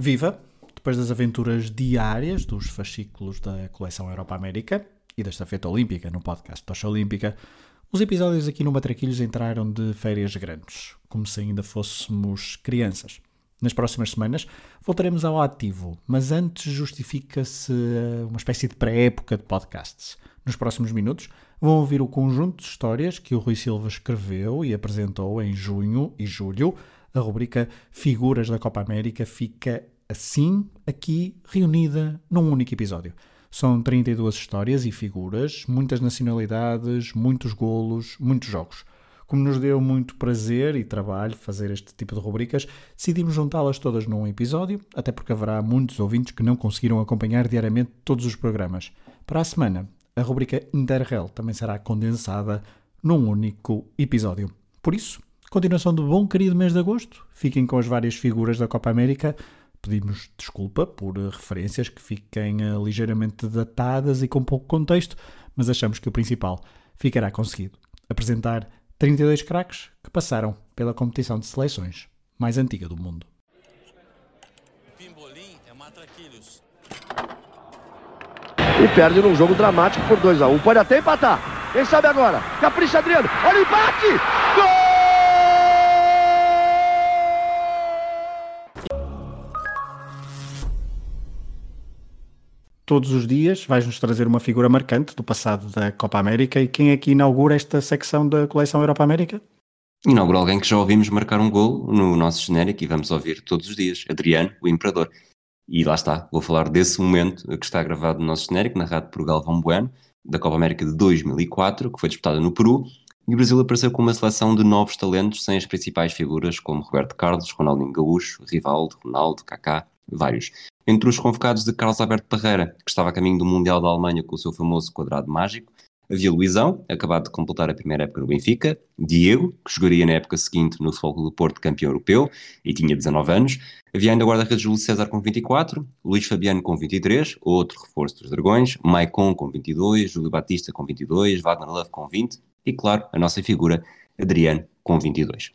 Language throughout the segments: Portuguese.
Viva! Depois das aventuras diárias dos fascículos da coleção Europa América e da estafeta olímpica no podcast Tocha Olímpica, os episódios aqui no Matraquilhos entraram de férias grandes, como se ainda fôssemos crianças. Nas próximas semanas voltaremos ao ativo, mas antes justifica-se uma espécie de pré-época de podcasts. Nos próximos minutos vão ouvir o conjunto de histórias que o Rui Silva escreveu e apresentou em junho e julho. A rubrica Figuras da Copa América fica assim, aqui, reunida num único episódio. São 32 histórias e figuras, muitas nacionalidades, muitos golos, muitos jogos. Como nos deu muito prazer e trabalho fazer este tipo de rubricas, decidimos juntá-las todas num episódio, até porque haverá muitos ouvintes que não conseguiram acompanhar diariamente todos os programas. Para a semana, a rubrica Interrel também será condensada num único episódio. Por isso, continuação do bom querido mês de agosto. Fiquem com as várias figuras da Copa América. Pedimos desculpa por referências que fiquem uh, ligeiramente datadas e com pouco contexto, mas achamos que o principal ficará conseguido. Apresentar 32 craques que passaram pela competição de seleções mais antiga do mundo. É. E perde num jogo dramático por 2 a 1 um. Pode até empatar. Quem sabe agora? Capricha Adriano. Olha o empate! Gol! Todos os dias vais-nos trazer uma figura marcante do passado da Copa América e quem é que inaugura esta secção da coleção Europa América? Inaugura alguém que já ouvimos marcar um gol no nosso genérico e vamos ouvir todos os dias, Adriano, o Imperador. E lá está, vou falar desse momento que está gravado no nosso genérico, narrado por Galvão Bueno, da Copa América de 2004, que foi disputada no Peru, e o Brasil apareceu com uma seleção de novos talentos sem as principais figuras como Roberto Carlos, Ronaldinho Gaúcho, Rivaldo, Ronaldo, Kaká, vários. Entre os convocados de Carlos Alberto Parreira, que estava a caminho do Mundial da Alemanha com o seu famoso quadrado mágico, havia Luizão, acabado de completar a primeira época no Benfica, Diego, que jogaria na época seguinte no Futebol do Porto campeão europeu e tinha 19 anos, havia ainda guarda-redes Júlio César com 24, Luís Fabiano com 23, outro reforço dos Dragões, Maicon com 22, Júlio Batista com 22, Wagner Love com 20 e, claro, a nossa figura, Adriano, com 22.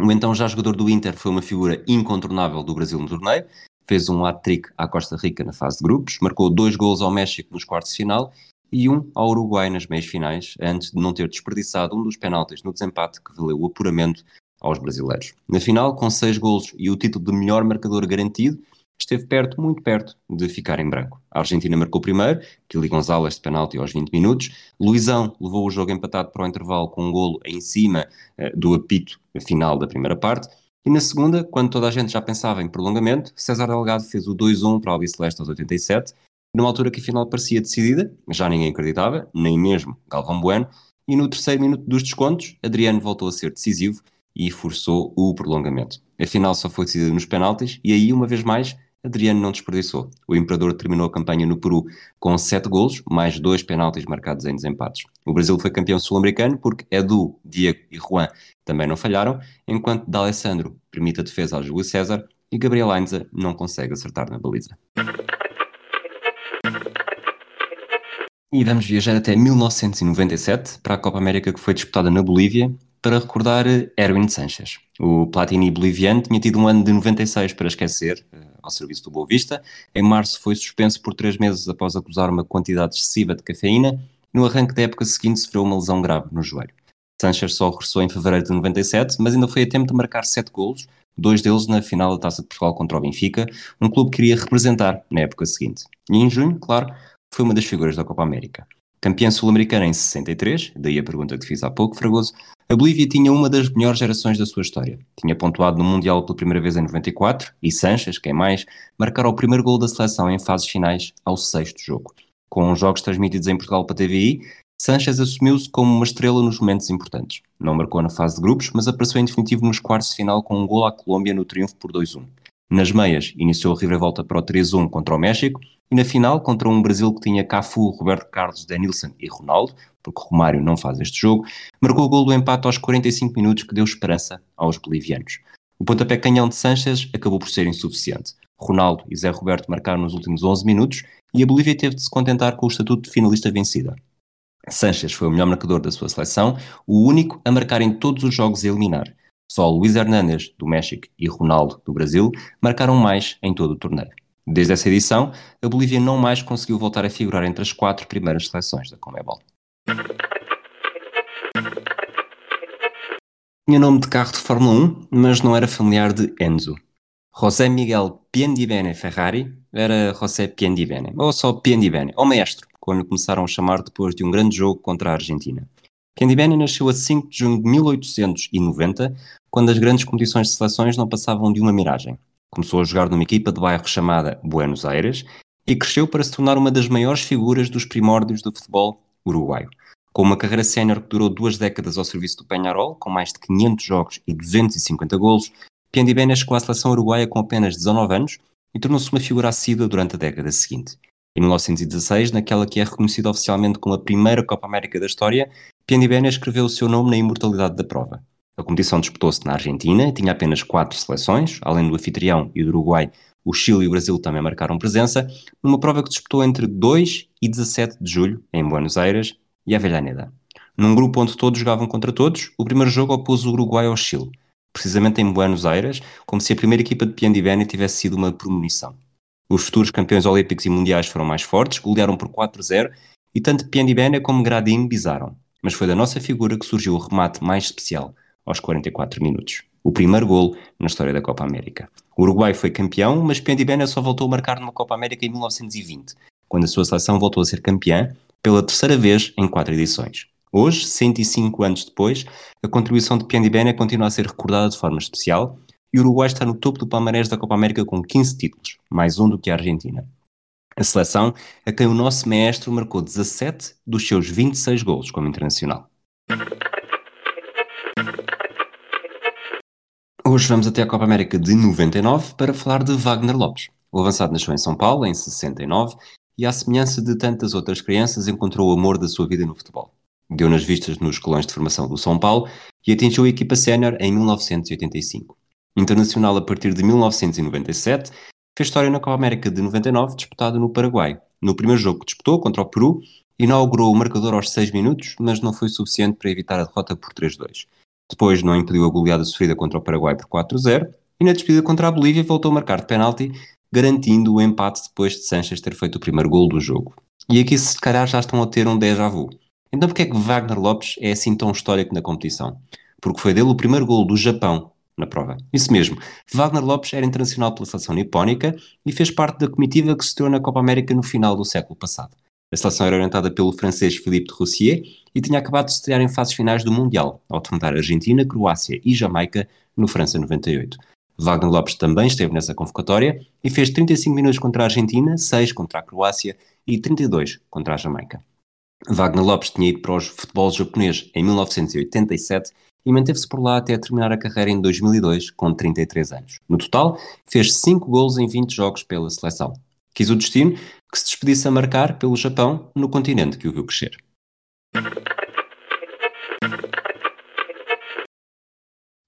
O então já jogador do Inter foi uma figura incontornável do Brasil no torneio, fez um hat-trick à Costa Rica na fase de grupos, marcou dois gols ao México nos quartos de final e um ao Uruguai nas meias finais, antes de não ter desperdiçado um dos penaltis no desempate que valeu o apuramento aos brasileiros. Na final, com seis gols e o título de melhor marcador garantido, esteve perto, muito perto, de ficar em branco. A Argentina marcou primeiro, Kili Gonzalez de penalti aos 20 minutos, Luizão levou o jogo empatado para o intervalo com um golo em cima uh, do apito final da primeira parte, e na segunda, quando toda a gente já pensava em prolongamento, César Delgado fez o 2-1 para o Albiceleste aos 87, numa altura que a final parecia decidida, já ninguém acreditava, nem mesmo Galvão Bueno, e no terceiro minuto dos descontos, Adriano voltou a ser decisivo e forçou o prolongamento. A final só foi decidida nos penaltis e aí, uma vez mais, Adriano não desperdiçou. O Imperador terminou a campanha no Peru com sete golos, mais dois penaltis marcados em desempates. O Brasil foi campeão sul-americano porque Edu, Diego e Juan também não falharam, enquanto D'Alessandro permite a defesa ao Júlio César e Gabriel Ainza não consegue acertar na baliza. E vamos viajar até 1997 para a Copa América que foi disputada na Bolívia para recordar Erwin Sanchez. O Platini boliviano tinha tido um ano de 96 para esquecer, eh, ao serviço do Boa Vista. Em março foi suspenso por três meses após acusar uma quantidade excessiva de cafeína. No arranque da época seguinte sofreu uma lesão grave no joelho. Sanchez só regressou em fevereiro de 97, mas ainda foi a tempo de marcar sete golos, dois deles na final da Taça de Portugal contra o Benfica, um clube que queria representar na época seguinte. E em junho, claro, foi uma das figuras da Copa América. Campeã sul-americana em 63, daí a pergunta que fiz há pouco, Fragoso, a Bolívia tinha uma das melhores gerações da sua história. Tinha pontuado no Mundial pela primeira vez em 94 e Sanches, quem mais, marcaram o primeiro gol da seleção em fases finais ao sexto jogo. Com os jogos transmitidos em Portugal para a TVI, Sanches assumiu-se como uma estrela nos momentos importantes. Não marcou na fase de grupos, mas apareceu em definitivo nos quartos de final com um gol à Colômbia no triunfo por 2-1. Nas meias, iniciou a reviravolta para o 3-1 contra o México e na final, contra um Brasil que tinha Cafu, Roberto Carlos, Denilson e Ronaldo, porque Romário não faz este jogo, marcou o gol do empate aos 45 minutos que deu esperança aos bolivianos. O pontapé canhão de Sanches acabou por ser insuficiente. Ronaldo e Zé Roberto marcaram nos últimos 11 minutos e a Bolívia teve de se contentar com o estatuto de finalista vencida. Sanches foi o melhor marcador da sua seleção, o único a marcar em todos os jogos e eliminar. Só Luís Hernández, do México, e Ronaldo, do Brasil, marcaram mais em todo o torneio. Desde essa edição, a Bolívia não mais conseguiu voltar a figurar entre as quatro primeiras seleções da Comebol. Tinha nome de carro de Fórmula 1, mas não era familiar de Enzo. José Miguel Piendibene Ferrari era José Piendibene, ou só Piendibene, ou maestro, quando começaram a chamar depois de um grande jogo contra a Argentina. Piendibene nasceu a 5 de junho de 1890, quando as grandes competições de seleções não passavam de uma miragem. Começou a jogar numa equipa de bairro chamada Buenos Aires e cresceu para se tornar uma das maiores figuras dos primórdios do futebol uruguaio. Com uma carreira sénior que durou duas décadas ao serviço do Penharol, com mais de 500 jogos e 250 golos, Piandibene chegou à seleção uruguaia com apenas 19 anos e tornou-se uma figura assídua durante a década seguinte. Em 1916, naquela que é reconhecida oficialmente como a primeira Copa América da história, Piandibene escreveu o seu nome na imortalidade da prova. A competição disputou-se na Argentina, tinha apenas quatro seleções, além do anfitrião e do Uruguai, o Chile e o Brasil também marcaram presença, numa prova que disputou entre 2 e 17 de julho, em Buenos Aires e Avellaneda. Num grupo onde todos jogavam contra todos, o primeiro jogo opôs o Uruguai ao Chile precisamente em Buenos Aires, como se a primeira equipa de Piandibene tivesse sido uma premonição. Os futuros campeões olímpicos e mundiais foram mais fortes, golearam por 4-0 e tanto Piandibene como Gradin bizaram. Mas foi da nossa figura que surgiu o remate mais especial, aos 44 minutos. O primeiro golo na história da Copa América. O Uruguai foi campeão, mas Piandibene só voltou a marcar numa Copa América em 1920, quando a sua seleção voltou a ser campeã pela terceira vez em quatro edições. Hoje, 105 anos depois, a contribuição de Piandibene continua a ser recordada de forma especial e o Uruguai está no topo do palmarés da Copa América com 15 títulos, mais um do que a Argentina. A seleção a quem o nosso maestro marcou 17 dos seus 26 golos como internacional. Hoje vamos até a Copa América de 99 para falar de Wagner Lopes. O avançado nasceu em São Paulo em 69 e, à semelhança de tantas outras crianças, encontrou o amor da sua vida no futebol deu nas vistas nos escalões de formação do São Paulo e atingiu a equipa sénior em 1985. Internacional a partir de 1997, fez história na Copa América de 99, disputada no Paraguai. No primeiro jogo que disputou, contra o Peru, inaugurou o marcador aos 6 minutos, mas não foi suficiente para evitar a derrota por 3-2. Depois não impediu a goleada sofrida contra o Paraguai por 4-0 e na despedida contra a Bolívia voltou a marcar de penalti, garantindo o empate depois de Sanches ter feito o primeiro gol do jogo. E aqui se calhar já estão a ter um déjà vu. Então porquê é que Wagner Lopes é assim tão histórico na competição? Porque foi dele o primeiro gol do Japão na prova. Isso mesmo, Wagner Lopes era internacional pela seleção nipónica e fez parte da comitiva que se estreou na Copa América no final do século passado. A seleção era orientada pelo francês Philippe de Roussier e tinha acabado de estrear em fases finais do Mundial, ao defrontar Argentina, Croácia e Jamaica no França 98. Wagner Lopes também esteve nessa convocatória e fez 35 minutos contra a Argentina, 6 contra a Croácia e 32 contra a Jamaica. Wagner Lopes tinha ido para o futebol japonês em 1987 e manteve-se por lá até terminar a carreira em 2002, com 33 anos. No total, fez 5 gols em 20 jogos pela seleção. Quis o destino que se despedisse a marcar pelo Japão no continente que o viu crescer.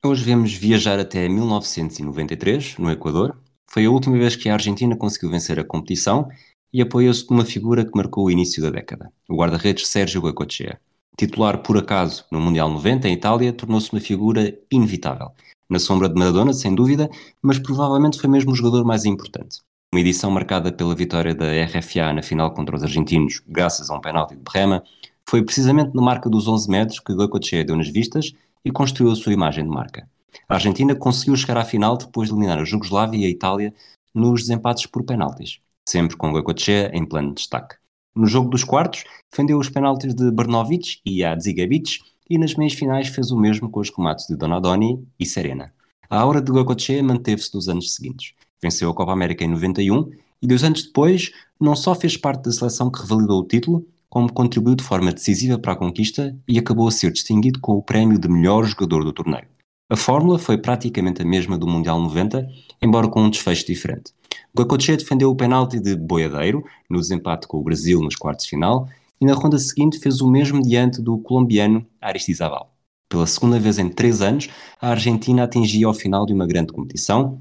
Hoje vemos viajar até 1993, no Equador. Foi a última vez que a Argentina conseguiu vencer a competição e apoiou-se numa figura que marcou o início da década, o guarda-redes Sérgio Goicoechea. Titular por acaso no Mundial 90 em Itália, tornou-se uma figura inevitável. Na sombra de Maradona, sem dúvida, mas provavelmente foi mesmo o jogador mais importante. Uma edição marcada pela vitória da RFA na final contra os argentinos, graças a um penalti de Berrema, foi precisamente na marca dos 11 metros que Goicoechea deu nas vistas e construiu a sua imagem de marca. A Argentina conseguiu chegar à final depois de eliminar a Jugoslávia e a Itália nos desempates por penaltis sempre com Goicoechea em plano de destaque. No jogo dos quartos, defendeu os penaltis de Bernovic e Adzigabic e nas meias finais fez o mesmo com os remates de Donadoni e Serena. A aura de Goicoechea manteve-se nos anos seguintes. Venceu a Copa América em 91 e dois anos depois não só fez parte da seleção que revalidou o título, como contribuiu de forma decisiva para a conquista e acabou a ser distinguido com o prémio de melhor jogador do torneio. A fórmula foi praticamente a mesma do Mundial 90, embora com um desfecho diferente. Goicoechea defendeu o penalti de Boiadeiro, no desempate com o Brasil nos quartos de final, e na ronda seguinte fez o mesmo diante do colombiano Aristizábal. Pela segunda vez em três anos, a Argentina atingia ao final de uma grande competição,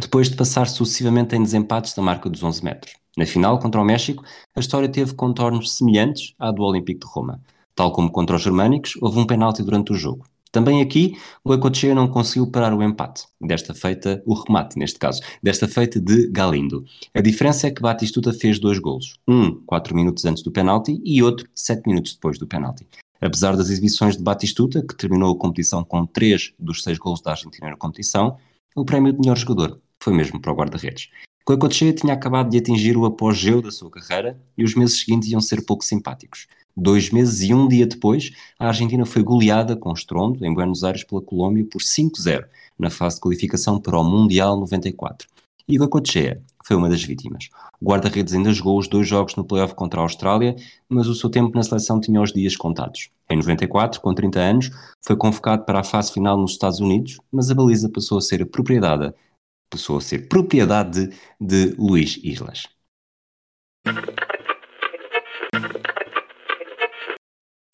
depois de passar sucessivamente em desempates da marca dos 11 metros. Na final, contra o México, a história teve contornos semelhantes à do Olímpico de Roma. Tal como contra os germânicos, houve um penalti durante o jogo. Também aqui, o Goicoechea não conseguiu parar o empate, desta feita, o remate neste caso, desta feita de Galindo. A diferença é que Batistuta fez dois golos, um 4 minutos antes do penalti e outro 7 minutos depois do penalti. Apesar das exibições de Batistuta, que terminou a competição com 3 dos 6 golos da Argentina na competição, o prémio de melhor jogador foi mesmo para o guarda-redes. Coicoechea tinha acabado de atingir o apogeu da sua carreira e os meses seguintes iam ser pouco simpáticos. Dois meses e um dia depois, a Argentina foi goleada com estrondo em Buenos Aires pela Colômbia por 5-0 na fase de qualificação para o Mundial 94. E Goicoechea foi uma das vítimas. O guarda-redes ainda jogou os dois jogos no playoff contra a Austrália, mas o seu tempo na seleção tinha os dias contados. Em 94, com 30 anos, foi convocado para a fase final nos Estados Unidos, mas a baliza passou a ser propriedade, passou a ser propriedade de, de Luís Islas.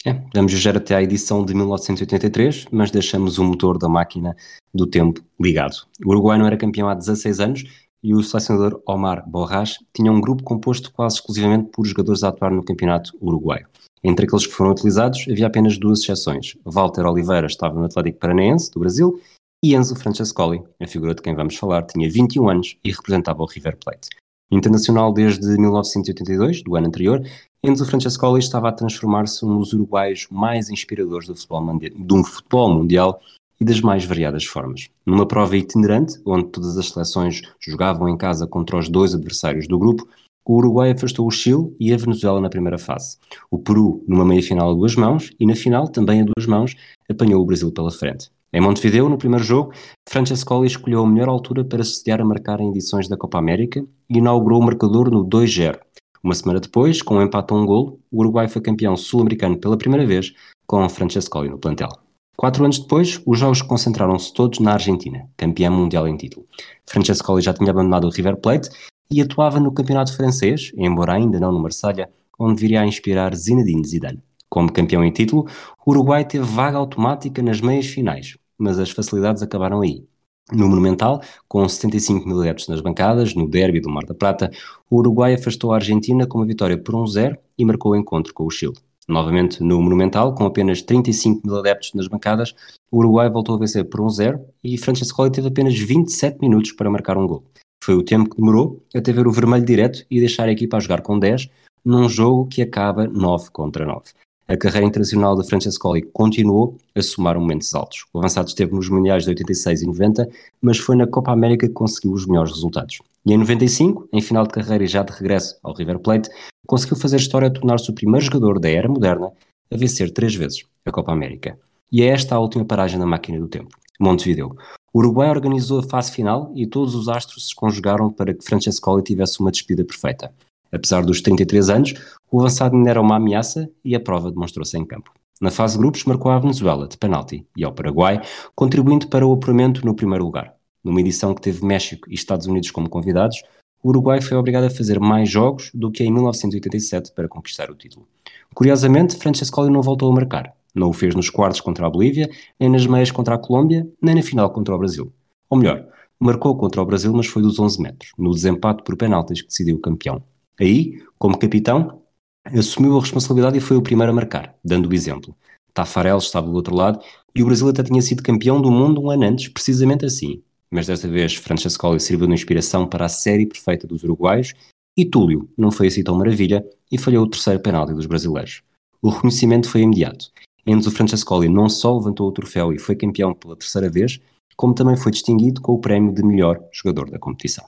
É, vamos viajar até à edição de 1983, mas deixamos o motor da máquina do tempo ligado. O Uruguai não era campeão há 16 anos e o selecionador Omar Borras tinha um grupo composto quase exclusivamente por jogadores a atuar no campeonato uruguaio. Entre aqueles que foram utilizados, havia apenas duas exceções. Walter Oliveira estava no Atlético Paranaense, do Brasil, e Enzo Francescoli, a figura de quem vamos falar, tinha 21 anos e representava o River Plate. Internacional desde 1982, do ano anterior, Enzo Francescoli estava a transformar-se um dos uruguaios mais inspiradores do futebol, de um futebol mundial e das mais variadas formas. Numa prova itinerante, onde todas as seleções jogavam em casa contra os dois adversários do grupo, o Uruguai afastou o Chile e a Venezuela na primeira fase. O Peru, numa meia-final a duas mãos, e na final, também a duas mãos, apanhou o Brasil pela frente. Em Montevideo, no primeiro jogo, Francescoli escolheu a melhor altura para se sediar a marcar em edições da Copa América e inaugurou o marcador no 2-0. Uma semana depois, com um empate a um golo, o Uruguai foi campeão sul-americano pela primeira vez, com Francescoli no plantel. Quatro anos depois, os jogos concentraram-se todos na Argentina, campeã mundial em título. Francescoli já tinha abandonado o River Plate e atuava no campeonato francês, embora ainda não no Marselha, onde viria a inspirar Zinedine Zidane. Como campeão em título, o Uruguai teve vaga automática nas meias finais, mas as facilidades acabaram aí. No Monumental, com 75 mil adeptos nas bancadas, no derby do Mar da Prata, o Uruguai afastou a Argentina com uma vitória por 1-0 e marcou o encontro com o Chile. Novamente no Monumental, com apenas 35 mil adeptos nas bancadas, o Uruguai voltou a vencer por 1-0 e Francescoli teve apenas 27 minutos para marcar um gol. Foi o tempo que demorou até ver o vermelho direto e deixar a equipa a jogar com 10 num jogo que acaba 9 contra 9 a carreira internacional de Francescoli continuou a somar momentos altos. O avançado esteve nos Mundiais de 86 e 90, mas foi na Copa América que conseguiu os melhores resultados. E em 95, em final de carreira e já de regresso ao River Plate, conseguiu fazer história a tornar-se o primeiro jogador da era moderna a vencer três vezes a Copa América. E é esta a última paragem na máquina do tempo, Montevideo. O Uruguai organizou a fase final e todos os astros se conjugaram para que Francescoli tivesse uma despedida perfeita. Apesar dos 33 anos, o avançado ainda era uma ameaça e a prova demonstrou-se em campo. Na fase de grupos, marcou a Venezuela de penalti e ao Paraguai, contribuindo para o apuramento no primeiro lugar. Numa edição que teve México e Estados Unidos como convidados, o Uruguai foi obrigado a fazer mais jogos do que em 1987 para conquistar o título. Curiosamente, Francescoli não voltou a marcar. Não o fez nos quartos contra a Bolívia, nem nas meias contra a Colômbia, nem na final contra o Brasil. Ou melhor, marcou contra o Brasil, mas foi dos 11 metros, no desempate por penaltis que decidiu o campeão. Aí, como capitão, assumiu a responsabilidade e foi o primeiro a marcar, dando o exemplo. Tafarel estava do outro lado e o Brasil até tinha sido campeão do mundo um ano antes, precisamente assim. Mas desta vez Francescoli serviu de inspiração para a série perfeita dos uruguaios e Túlio não foi assim tão maravilha e falhou o terceiro penalti dos brasileiros. O reconhecimento foi imediato. Enzo Francescoli não só levantou o troféu e foi campeão pela terceira vez, como também foi distinguido com o prémio de melhor jogador da competição.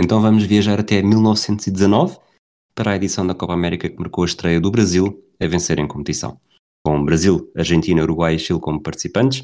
Então vamos viajar até 1919 para a edição da Copa América que marcou a estreia do Brasil a vencer em competição. Com Brasil, Argentina, Uruguai e Chile como participantes,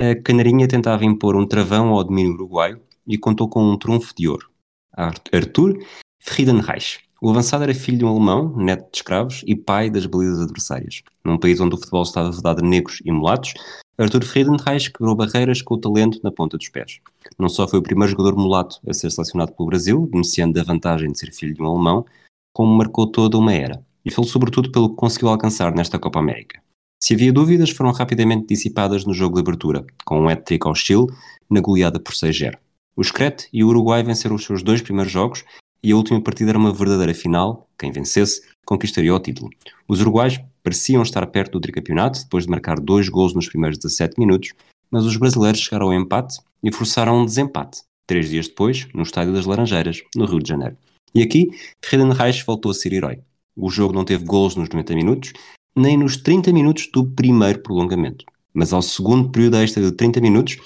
a Canarinha tentava impor um travão ao domínio uruguaio e contou com um trunfo de ouro, Arthur Friedenreich. O avançado era filho de um alemão, neto de escravos e pai das balizas adversárias. Num país onde o futebol estava vedado a negros e mulatos, Arthur Friedenreich quebrou barreiras com o talento na ponta dos pés. Não só foi o primeiro jogador mulato a ser selecionado pelo Brasil, beneficiando da vantagem de ser filho de um alemão, como marcou toda uma era. E foi sobretudo pelo que conseguiu alcançar nesta Copa América. Se havia dúvidas, foram rapidamente dissipadas no jogo de abertura, com um hat-trick ao Chile, na goleada por 6-0. O Screte e o Uruguai venceram os seus dois primeiros jogos e a última partida era uma verdadeira final, quem vencesse conquistaria o título. Os uruguais pareciam estar perto do tricampeonato, depois de marcar dois gols nos primeiros 17 minutos, mas os brasileiros chegaram ao empate e forçaram um desempate, três dias depois, no Estádio das Laranjeiras, no Rio de Janeiro. E aqui, Reich voltou a ser herói. O jogo não teve gols nos 90 minutos, nem nos 30 minutos do primeiro prolongamento. Mas ao segundo período extra de 30 minutos,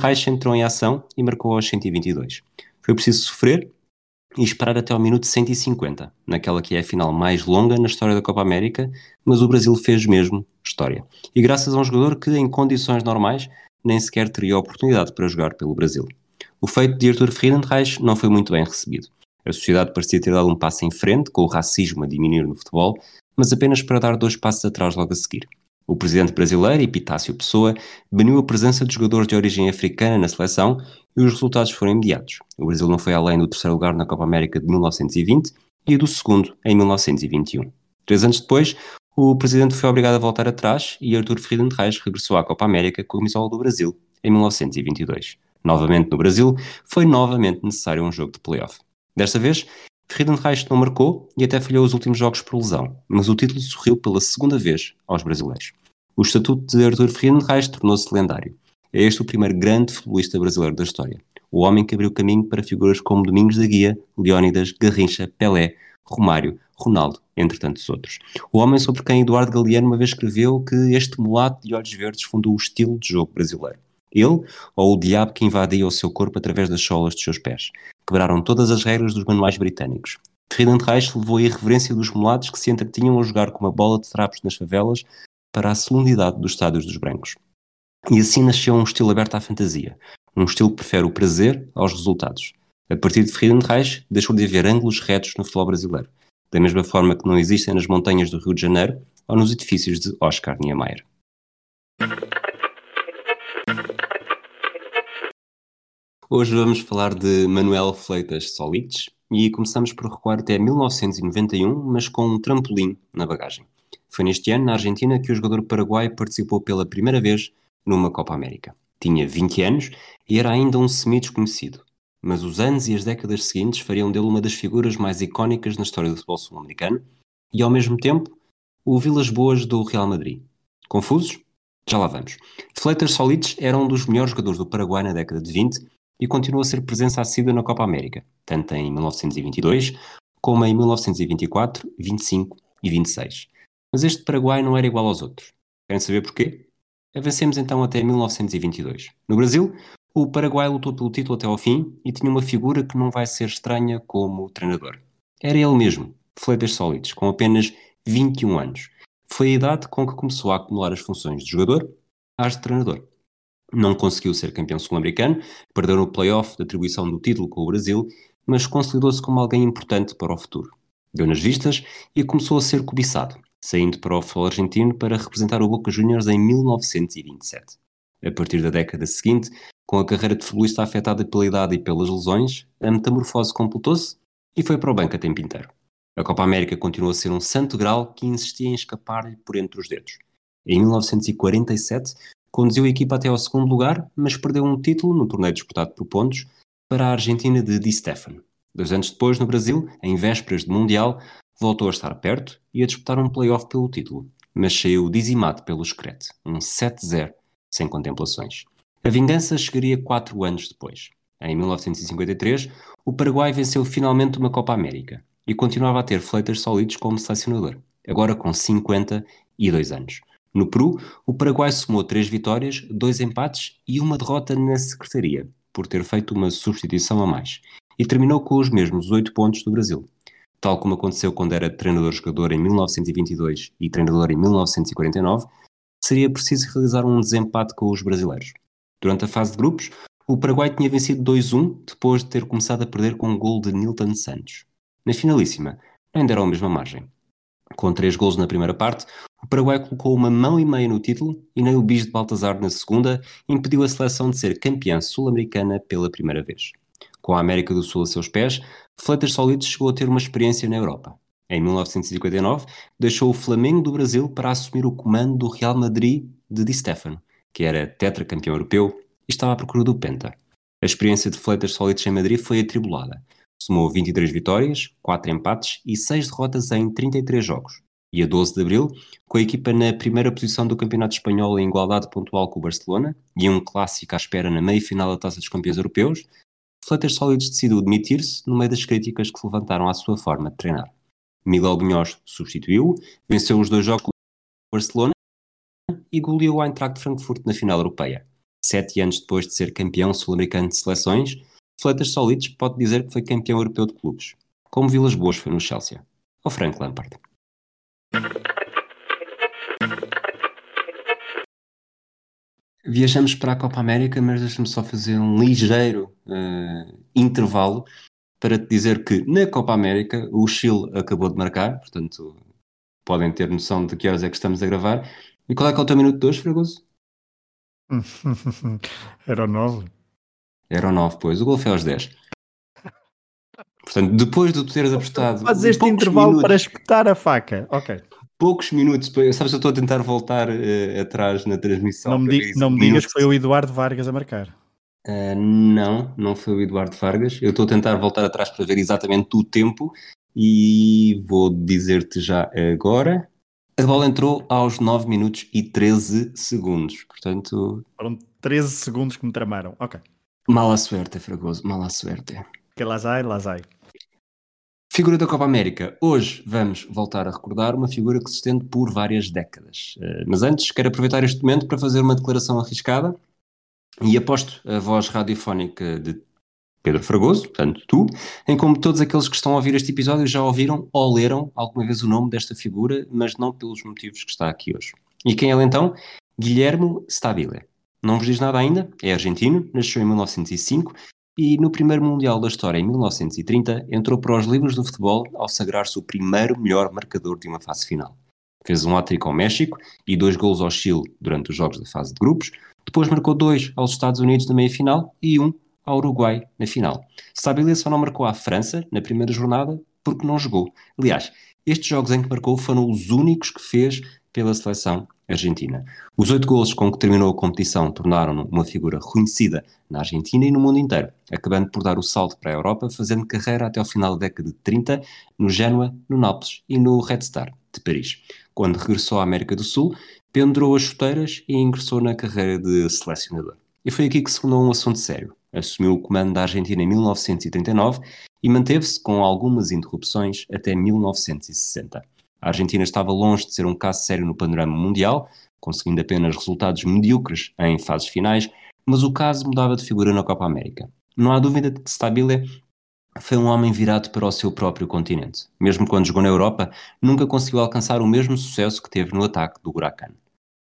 Reich entrou em ação e marcou aos 122. Foi preciso sofrer e esperar até ao minuto 150, naquela que é a final mais longa na história da Copa América, mas o Brasil fez mesmo história. E graças a um jogador que, em condições normais, nem sequer teria oportunidade para jogar pelo Brasil. O feito de Arthur Friedenreich não foi muito bem recebido. A sociedade parecia ter dado um passo em frente, com o racismo a diminuir no futebol, mas apenas para dar dois passos atrás logo a seguir. O presidente brasileiro, Epitácio Pessoa, baniu a presença de jogadores de origem africana na seleção e os resultados foram imediatos. O Brasil não foi além do terceiro lugar na Copa América de 1920 e do segundo em 1921. Três anos depois, o presidente foi obrigado a voltar atrás e Arthur Friedenreich regressou à Copa América com a camisola do Brasil em 1922. Novamente no Brasil, foi novamente necessário um jogo de playoff. Desta vez, Friedenreich não marcou e até falhou os últimos jogos por lesão, mas o título sorriu pela segunda vez aos brasileiros. O estatuto de Arthur Friedenreich tornou-se lendário. É este o primeiro grande futebolista brasileiro da história. O homem que abriu caminho para figuras como Domingos da Guia, Leónidas, Garrincha, Pelé, Romário, Ronaldo, entre tantos outros. O homem sobre quem Eduardo Galeano uma vez escreveu que este mulato de olhos verdes fundou o estilo de jogo brasileiro. Ele ou o diabo que invadia o seu corpo através das solas dos seus pés. Quebraram todas as regras dos manuais britânicos. Reich levou a irreverência dos mulatos que se entretinham a jogar com uma bola de trapos nas favelas para a solenidade dos estádios dos brancos. E assim nasceu um estilo aberto à fantasia, um estilo que prefere o prazer aos resultados. A partir de Friedenreich, deixou de haver ângulos retos no futebol brasileiro, da mesma forma que não existem nas montanhas do Rio de Janeiro ou nos edifícios de Oscar Niemeyer. Hoje vamos falar de Manuel Fleitas Solites e começamos por recuar até 1991, mas com um trampolim na bagagem. Foi neste ano, na Argentina, que o jogador paraguaio participou pela primeira vez numa Copa América. Tinha 20 anos e era ainda um semi-desconhecido, mas os anos e as décadas seguintes fariam dele uma das figuras mais icónicas na história do futebol sul-americano e, ao mesmo tempo, o Vilas Boas do Real Madrid. Confusos? Já lá vamos. Fleitas Solites era um dos melhores jogadores do Paraguai na década de 20 e continuou a ser presença assídua na Copa América, tanto em 1922 como em 1924, 25 e 26. Mas este Paraguai não era igual aos outros. Querem saber porquê? Avancemos então até 1922. No Brasil, o Paraguai lutou pelo título até ao fim e tinha uma figura que não vai ser estranha como treinador. Era ele mesmo, Fleitas Sólides, com apenas 21 anos. Foi a idade com que começou a acumular as funções de jogador às de treinador não conseguiu ser campeão sul-americano, perdeu no play-off de atribuição do título com o Brasil, mas consolidou-se como alguém importante para o futuro. Deu nas vistas e começou a ser cobiçado, saindo para o futebol argentino para representar o Boca Juniors em 1927. A partir da década seguinte, com a carreira de futebolista afetada pela idade e pelas lesões, a metamorfose completou-se e foi para o banco a tempo inteiro. A Copa América continuou a ser um santo grau que insistia em escapar-lhe por entre os dedos. Em 1947, Conduziu a equipa até ao segundo lugar, mas perdeu um título no torneio disputado por pontos para a Argentina de Di Stefano. Dois anos depois, no Brasil, em vésperas de Mundial, voltou a estar perto e a disputar um play-off pelo título, mas saiu dizimado pelo Screte, um 7-0, sem contemplações. A vingança chegaria quatro anos depois. Em 1953, o Paraguai venceu finalmente uma Copa América e continuava a ter fleitas sólidos como selecionador, agora com 52 anos. No Peru, o Paraguai somou três vitórias, dois empates e uma derrota na secretaria, por ter feito uma substituição a mais, e terminou com os mesmos oito pontos do Brasil. Tal como aconteceu quando era treinador-jogador em 1922 e treinador em 1949, seria preciso realizar um desempate com os brasileiros. Durante a fase de grupos, o Paraguai tinha vencido 2-1 depois de ter começado a perder com um gol de Nilton Santos. Na finalíssima, ainda era a mesma margem. Com três gols na primeira parte, o Paraguai colocou uma mão e meia no título e nem o bis de Baltazar na segunda impediu a seleção de ser campeã sul-americana pela primeira vez. Com a América do Sul a seus pés, Fleitas Solides chegou a ter uma experiência na Europa. Em 1959, deixou o Flamengo do Brasil para assumir o comando do Real Madrid de Di Stefano, que era tetracampeão europeu e estava à procura do Penta. A experiência de Fleitas Solides em Madrid foi atribulada. Somou 23 vitórias, 4 empates e 6 derrotas em 33 jogos. E a 12 de abril, com a equipa na primeira posição do Campeonato Espanhol em igualdade pontual com o Barcelona e um clássico à espera na meia-final da Taça dos Campeões Europeus, Fletas Sólidos decidiu demitir-se no meio das críticas que se levantaram à sua forma de treinar. Miguel Bunhoz substituiu, venceu os dois jogos com o Barcelona e goleou o Eintracht Frankfurt na final europeia. Sete anos depois de ser campeão sul-americano de seleções, Fletas Sólidos pode dizer que foi campeão europeu de clubes, como Vilas Boas foi no Chelsea, ou Frank Lampard. Viajamos para a Copa América, mas deixa-me só fazer um ligeiro uh, intervalo para te dizer que na Copa América o Chile acabou de marcar, portanto podem ter noção de que horas é que estamos a gravar. E qual é que é o teu minuto de hoje, Fragoso? Era o 9. Era o 9, pois. O gol foi aos 10. Portanto, depois de tu teres apostado. Faz este intervalo minutos, para espetar a faca. Ok. Poucos minutos Sabes, eu estou a tentar voltar uh, atrás na transmissão. Não me, di não me digas que foi o Eduardo Vargas a marcar. Uh, não, não foi o Eduardo Vargas. Eu estou a tentar voltar atrás para ver exatamente o tempo e vou dizer-te já agora. A bola entrou aos 9 minutos e 13 segundos. Portanto. Foram 13 segundos que me tramaram. Ok. Mala suerte, Fragoso, mala suerte. Que lazai, lazai. Figura da Copa América. Hoje vamos voltar a recordar uma figura que se estende por várias décadas. Uh, mas antes, quero aproveitar este momento para fazer uma declaração arriscada e aposto a voz radiofónica de Pedro Fragoso, portanto tu, em como todos aqueles que estão a ouvir este episódio já ouviram ou leram alguma vez o nome desta figura, mas não pelos motivos que está aqui hoje. E quem é ele então? Guilhermo Stabile. Não vos diz nada ainda, é argentino, nasceu em 1905 e no primeiro Mundial da história, em 1930, entrou para os livros do futebol ao sagrar-se o primeiro melhor marcador de uma fase final. Fez um hat ao México e dois gols ao Chile durante os jogos da fase de grupos, depois marcou dois aos Estados Unidos na meia-final e um ao Uruguai na final. Stabile só não marcou à França na primeira jornada porque não jogou. Aliás, estes jogos em que marcou foram os únicos que fez pela seleção argentina. Os oito gols com que terminou a competição tornaram-no uma figura reconhecida na Argentina e no mundo inteiro, acabando por dar o salto para a Europa, fazendo carreira até ao final da década de 30 no Genoa, no Nápoles e no Red Star de Paris. Quando regressou à América do Sul, pendurou as chuteiras e ingressou na carreira de selecionador. E foi aqui que se tornou um assunto sério. Assumiu o comando da Argentina em 1939 e manteve-se com algumas interrupções até 1960. A Argentina estava longe de ser um caso sério no panorama mundial, conseguindo apenas resultados medíocres em fases finais, mas o caso mudava de figura na Copa América. Não há dúvida de que Stabile foi um homem virado para o seu próprio continente. Mesmo quando jogou na Europa, nunca conseguiu alcançar o mesmo sucesso que teve no ataque do Huracan.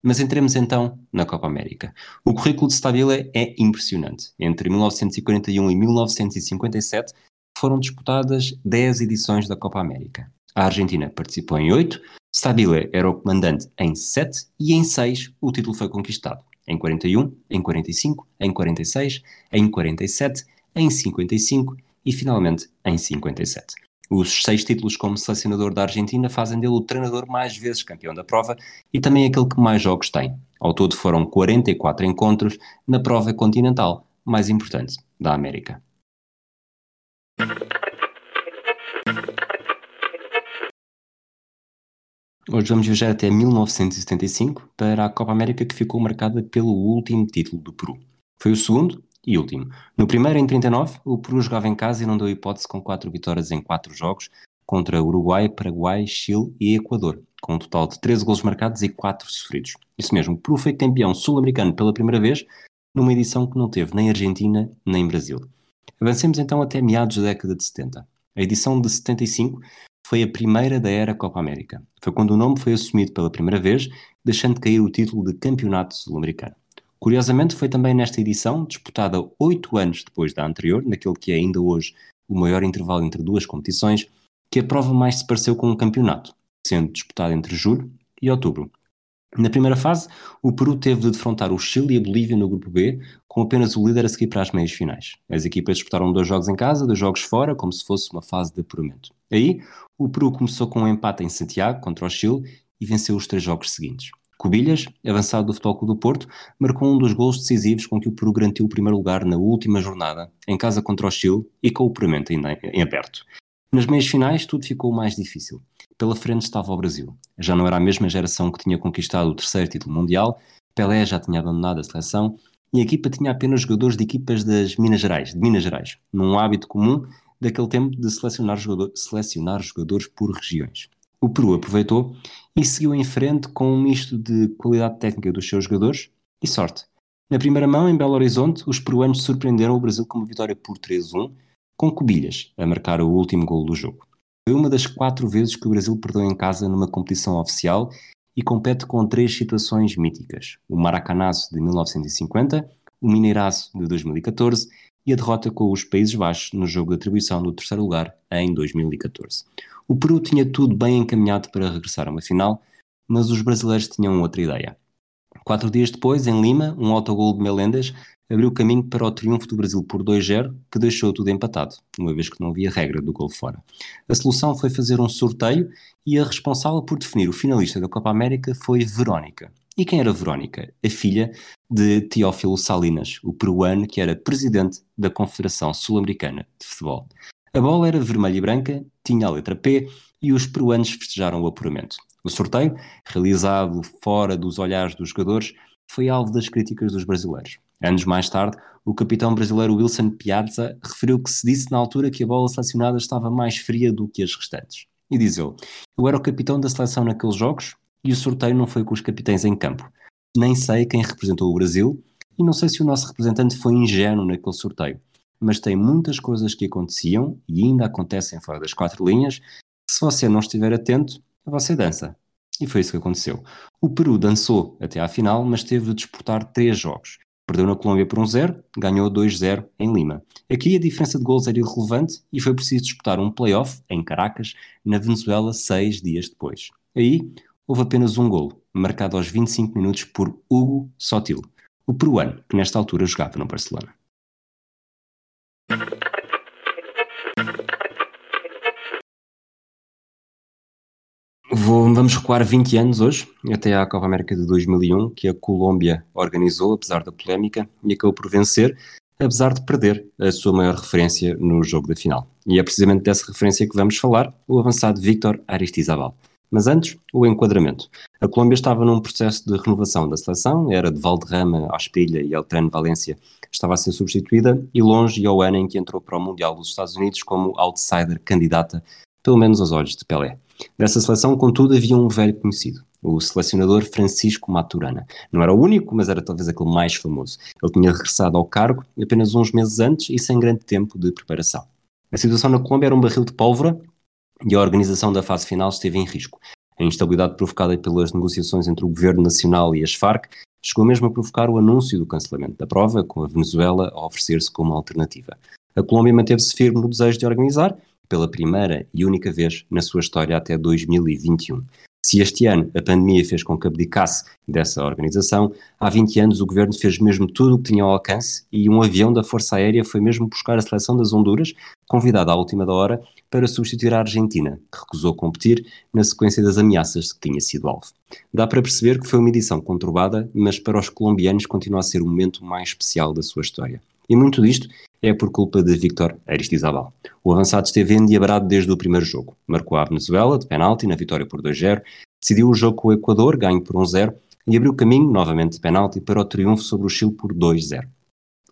Mas entremos então na Copa América. O currículo de Stabile é impressionante. Entre 1941 e 1957 foram disputadas 10 edições da Copa América. A Argentina participou em 8, Stabile era o comandante em 7 e em 6 o título foi conquistado. Em 41, em 45, em 46, em 47, em 55 e finalmente em 57. Os seis títulos como selecionador da Argentina fazem dele o treinador mais vezes campeão da prova e também aquele que mais jogos tem. Ao todo foram 44 encontros na prova continental mais importante da América. Hoje vamos viajar até 1975 para a Copa América que ficou marcada pelo último título do Peru. Foi o segundo e último. No primeiro, em 39, o Peru jogava em casa e não deu hipótese com quatro vitórias em quatro jogos contra Uruguai, Paraguai, Chile e Equador, com um total de 13 gols marcados e 4 sofridos. Isso mesmo, o Peru foi campeão sul-americano pela primeira vez numa edição que não teve nem Argentina nem Brasil. Avancemos então até meados da década de 70. A edição de 75 foi a primeira da era Copa América. Foi quando o nome foi assumido pela primeira vez, deixando de cair o título de Campeonato Sul-Americano. Curiosamente, foi também nesta edição, disputada oito anos depois da anterior, naquele que é ainda hoje o maior intervalo entre duas competições, que a prova mais se pareceu com um campeonato, sendo disputada entre julho e outubro. Na primeira fase, o Peru teve de defrontar o Chile e a Bolívia no grupo B, com apenas o líder a seguir para as meias finais. As equipas disputaram dois jogos em casa, dois jogos fora, como se fosse uma fase de apuramento. Aí, o Peru começou com um empate em Santiago contra o Chile e venceu os três jogos seguintes. Cubilhas, avançado do Futebol Clube do Porto, marcou um dos gols decisivos com que o Peru garantiu o primeiro lugar na última jornada, em casa contra o Chile e com o apuramento em aberto. Nas meias finais tudo ficou mais difícil. Pela frente estava o Brasil. Já não era a mesma geração que tinha conquistado o terceiro título mundial, Pelé já tinha abandonado a seleção e a equipa tinha apenas jogadores de equipas das Minas Gerais, de Minas Gerais, num hábito comum daquele tempo de selecionar, jogador, selecionar jogadores por regiões. O Peru aproveitou e seguiu em frente com um misto de qualidade técnica dos seus jogadores e sorte. Na primeira mão, em Belo Horizonte, os peruanos surpreenderam o Brasil com uma vitória por 3-1, com Cubilhas a marcar o último gol do jogo. Foi uma das quatro vezes que o Brasil perdeu em casa numa competição oficial e compete com três situações míticas: o Maracanazo de 1950, o Mineiraço de 2014 e a derrota com os Países Baixos no jogo de atribuição do terceiro lugar em 2014. O Peru tinha tudo bem encaminhado para regressar a uma final, mas os brasileiros tinham outra ideia. Quatro dias depois, em Lima, um autogol de Melendas abriu caminho para o triunfo do Brasil por 2-0, que deixou tudo empatado, uma vez que não havia regra do gol fora. A solução foi fazer um sorteio e a responsável por definir o finalista da Copa América foi Verónica. E quem era Verónica? A filha de Teófilo Salinas, o peruano que era presidente da Confederação Sul-Americana de Futebol. A bola era vermelha e branca, tinha a letra P e os peruanos festejaram o apuramento. O sorteio, realizado fora dos olhares dos jogadores, foi alvo das críticas dos brasileiros. Anos mais tarde, o capitão brasileiro Wilson Piazza referiu que se disse na altura que a bola selecionada estava mais fria do que as restantes. E diz ele: Eu era o capitão da seleção naqueles jogos e o sorteio não foi com os capitães em campo. Nem sei quem representou o Brasil e não sei se o nosso representante foi ingênuo naquele sorteio mas tem muitas coisas que aconteciam e ainda acontecem fora das quatro linhas, que se você não estiver atento, você dança. E foi isso que aconteceu. O Peru dançou até à final, mas teve de disputar três jogos. Perdeu na Colômbia por 1-0, ganhou 2-0 em Lima. Aqui a diferença de gols era irrelevante e foi preciso disputar um play-off em Caracas, na Venezuela, seis dias depois. Aí houve apenas um gol, marcado aos 25 minutos por Hugo Sotil, o peruano que nesta altura jogava no Barcelona. Vou, vamos recuar 20 anos hoje, até à Copa América de 2001, que a Colômbia organizou, apesar da polémica, e acabou por vencer, apesar de perder a sua maior referência no jogo da final. E é precisamente dessa referência que vamos falar, o avançado Víctor Aristizabal. Mas antes, o enquadramento. A Colômbia estava num processo de renovação da seleção, era de Valderrama, Aspilha e Eltrano Valência estava a ser substituída e longe ao ano em que entrou para o Mundial dos Estados Unidos como outsider candidata, pelo menos aos olhos de Pelé. Dessa seleção, contudo, havia um velho conhecido, o selecionador Francisco Maturana. Não era o único, mas era talvez aquele mais famoso. Ele tinha regressado ao cargo apenas uns meses antes e sem grande tempo de preparação. A situação na Colômbia era um barril de pólvora e a organização da fase final esteve em risco. A instabilidade provocada pelas negociações entre o governo nacional e as Farc chegou mesmo a provocar o anúncio do cancelamento da prova, com a Venezuela a oferecer-se como alternativa. A Colômbia manteve-se firme no desejo de organizar, pela primeira e única vez na sua história até 2021. Se este ano a pandemia fez com que abdicasse dessa organização, há 20 anos o governo fez mesmo tudo o que tinha ao alcance e um avião da Força Aérea foi mesmo buscar a seleção das Honduras, convidada à última da hora, para substituir a Argentina, que recusou competir na sequência das ameaças de que tinha sido alvo. Dá para perceber que foi uma edição conturbada, mas para os colombianos continua a ser o momento mais especial da sua história. E muito disto é por culpa de Victor Aristizabal. O avançado esteve endiabrado desde o primeiro jogo. Marcou a Venezuela de penalti na vitória por 2-0, decidiu o jogo com o Equador, ganho por 1-0, e abriu caminho, novamente de penalti, para o triunfo sobre o Chile por 2-0.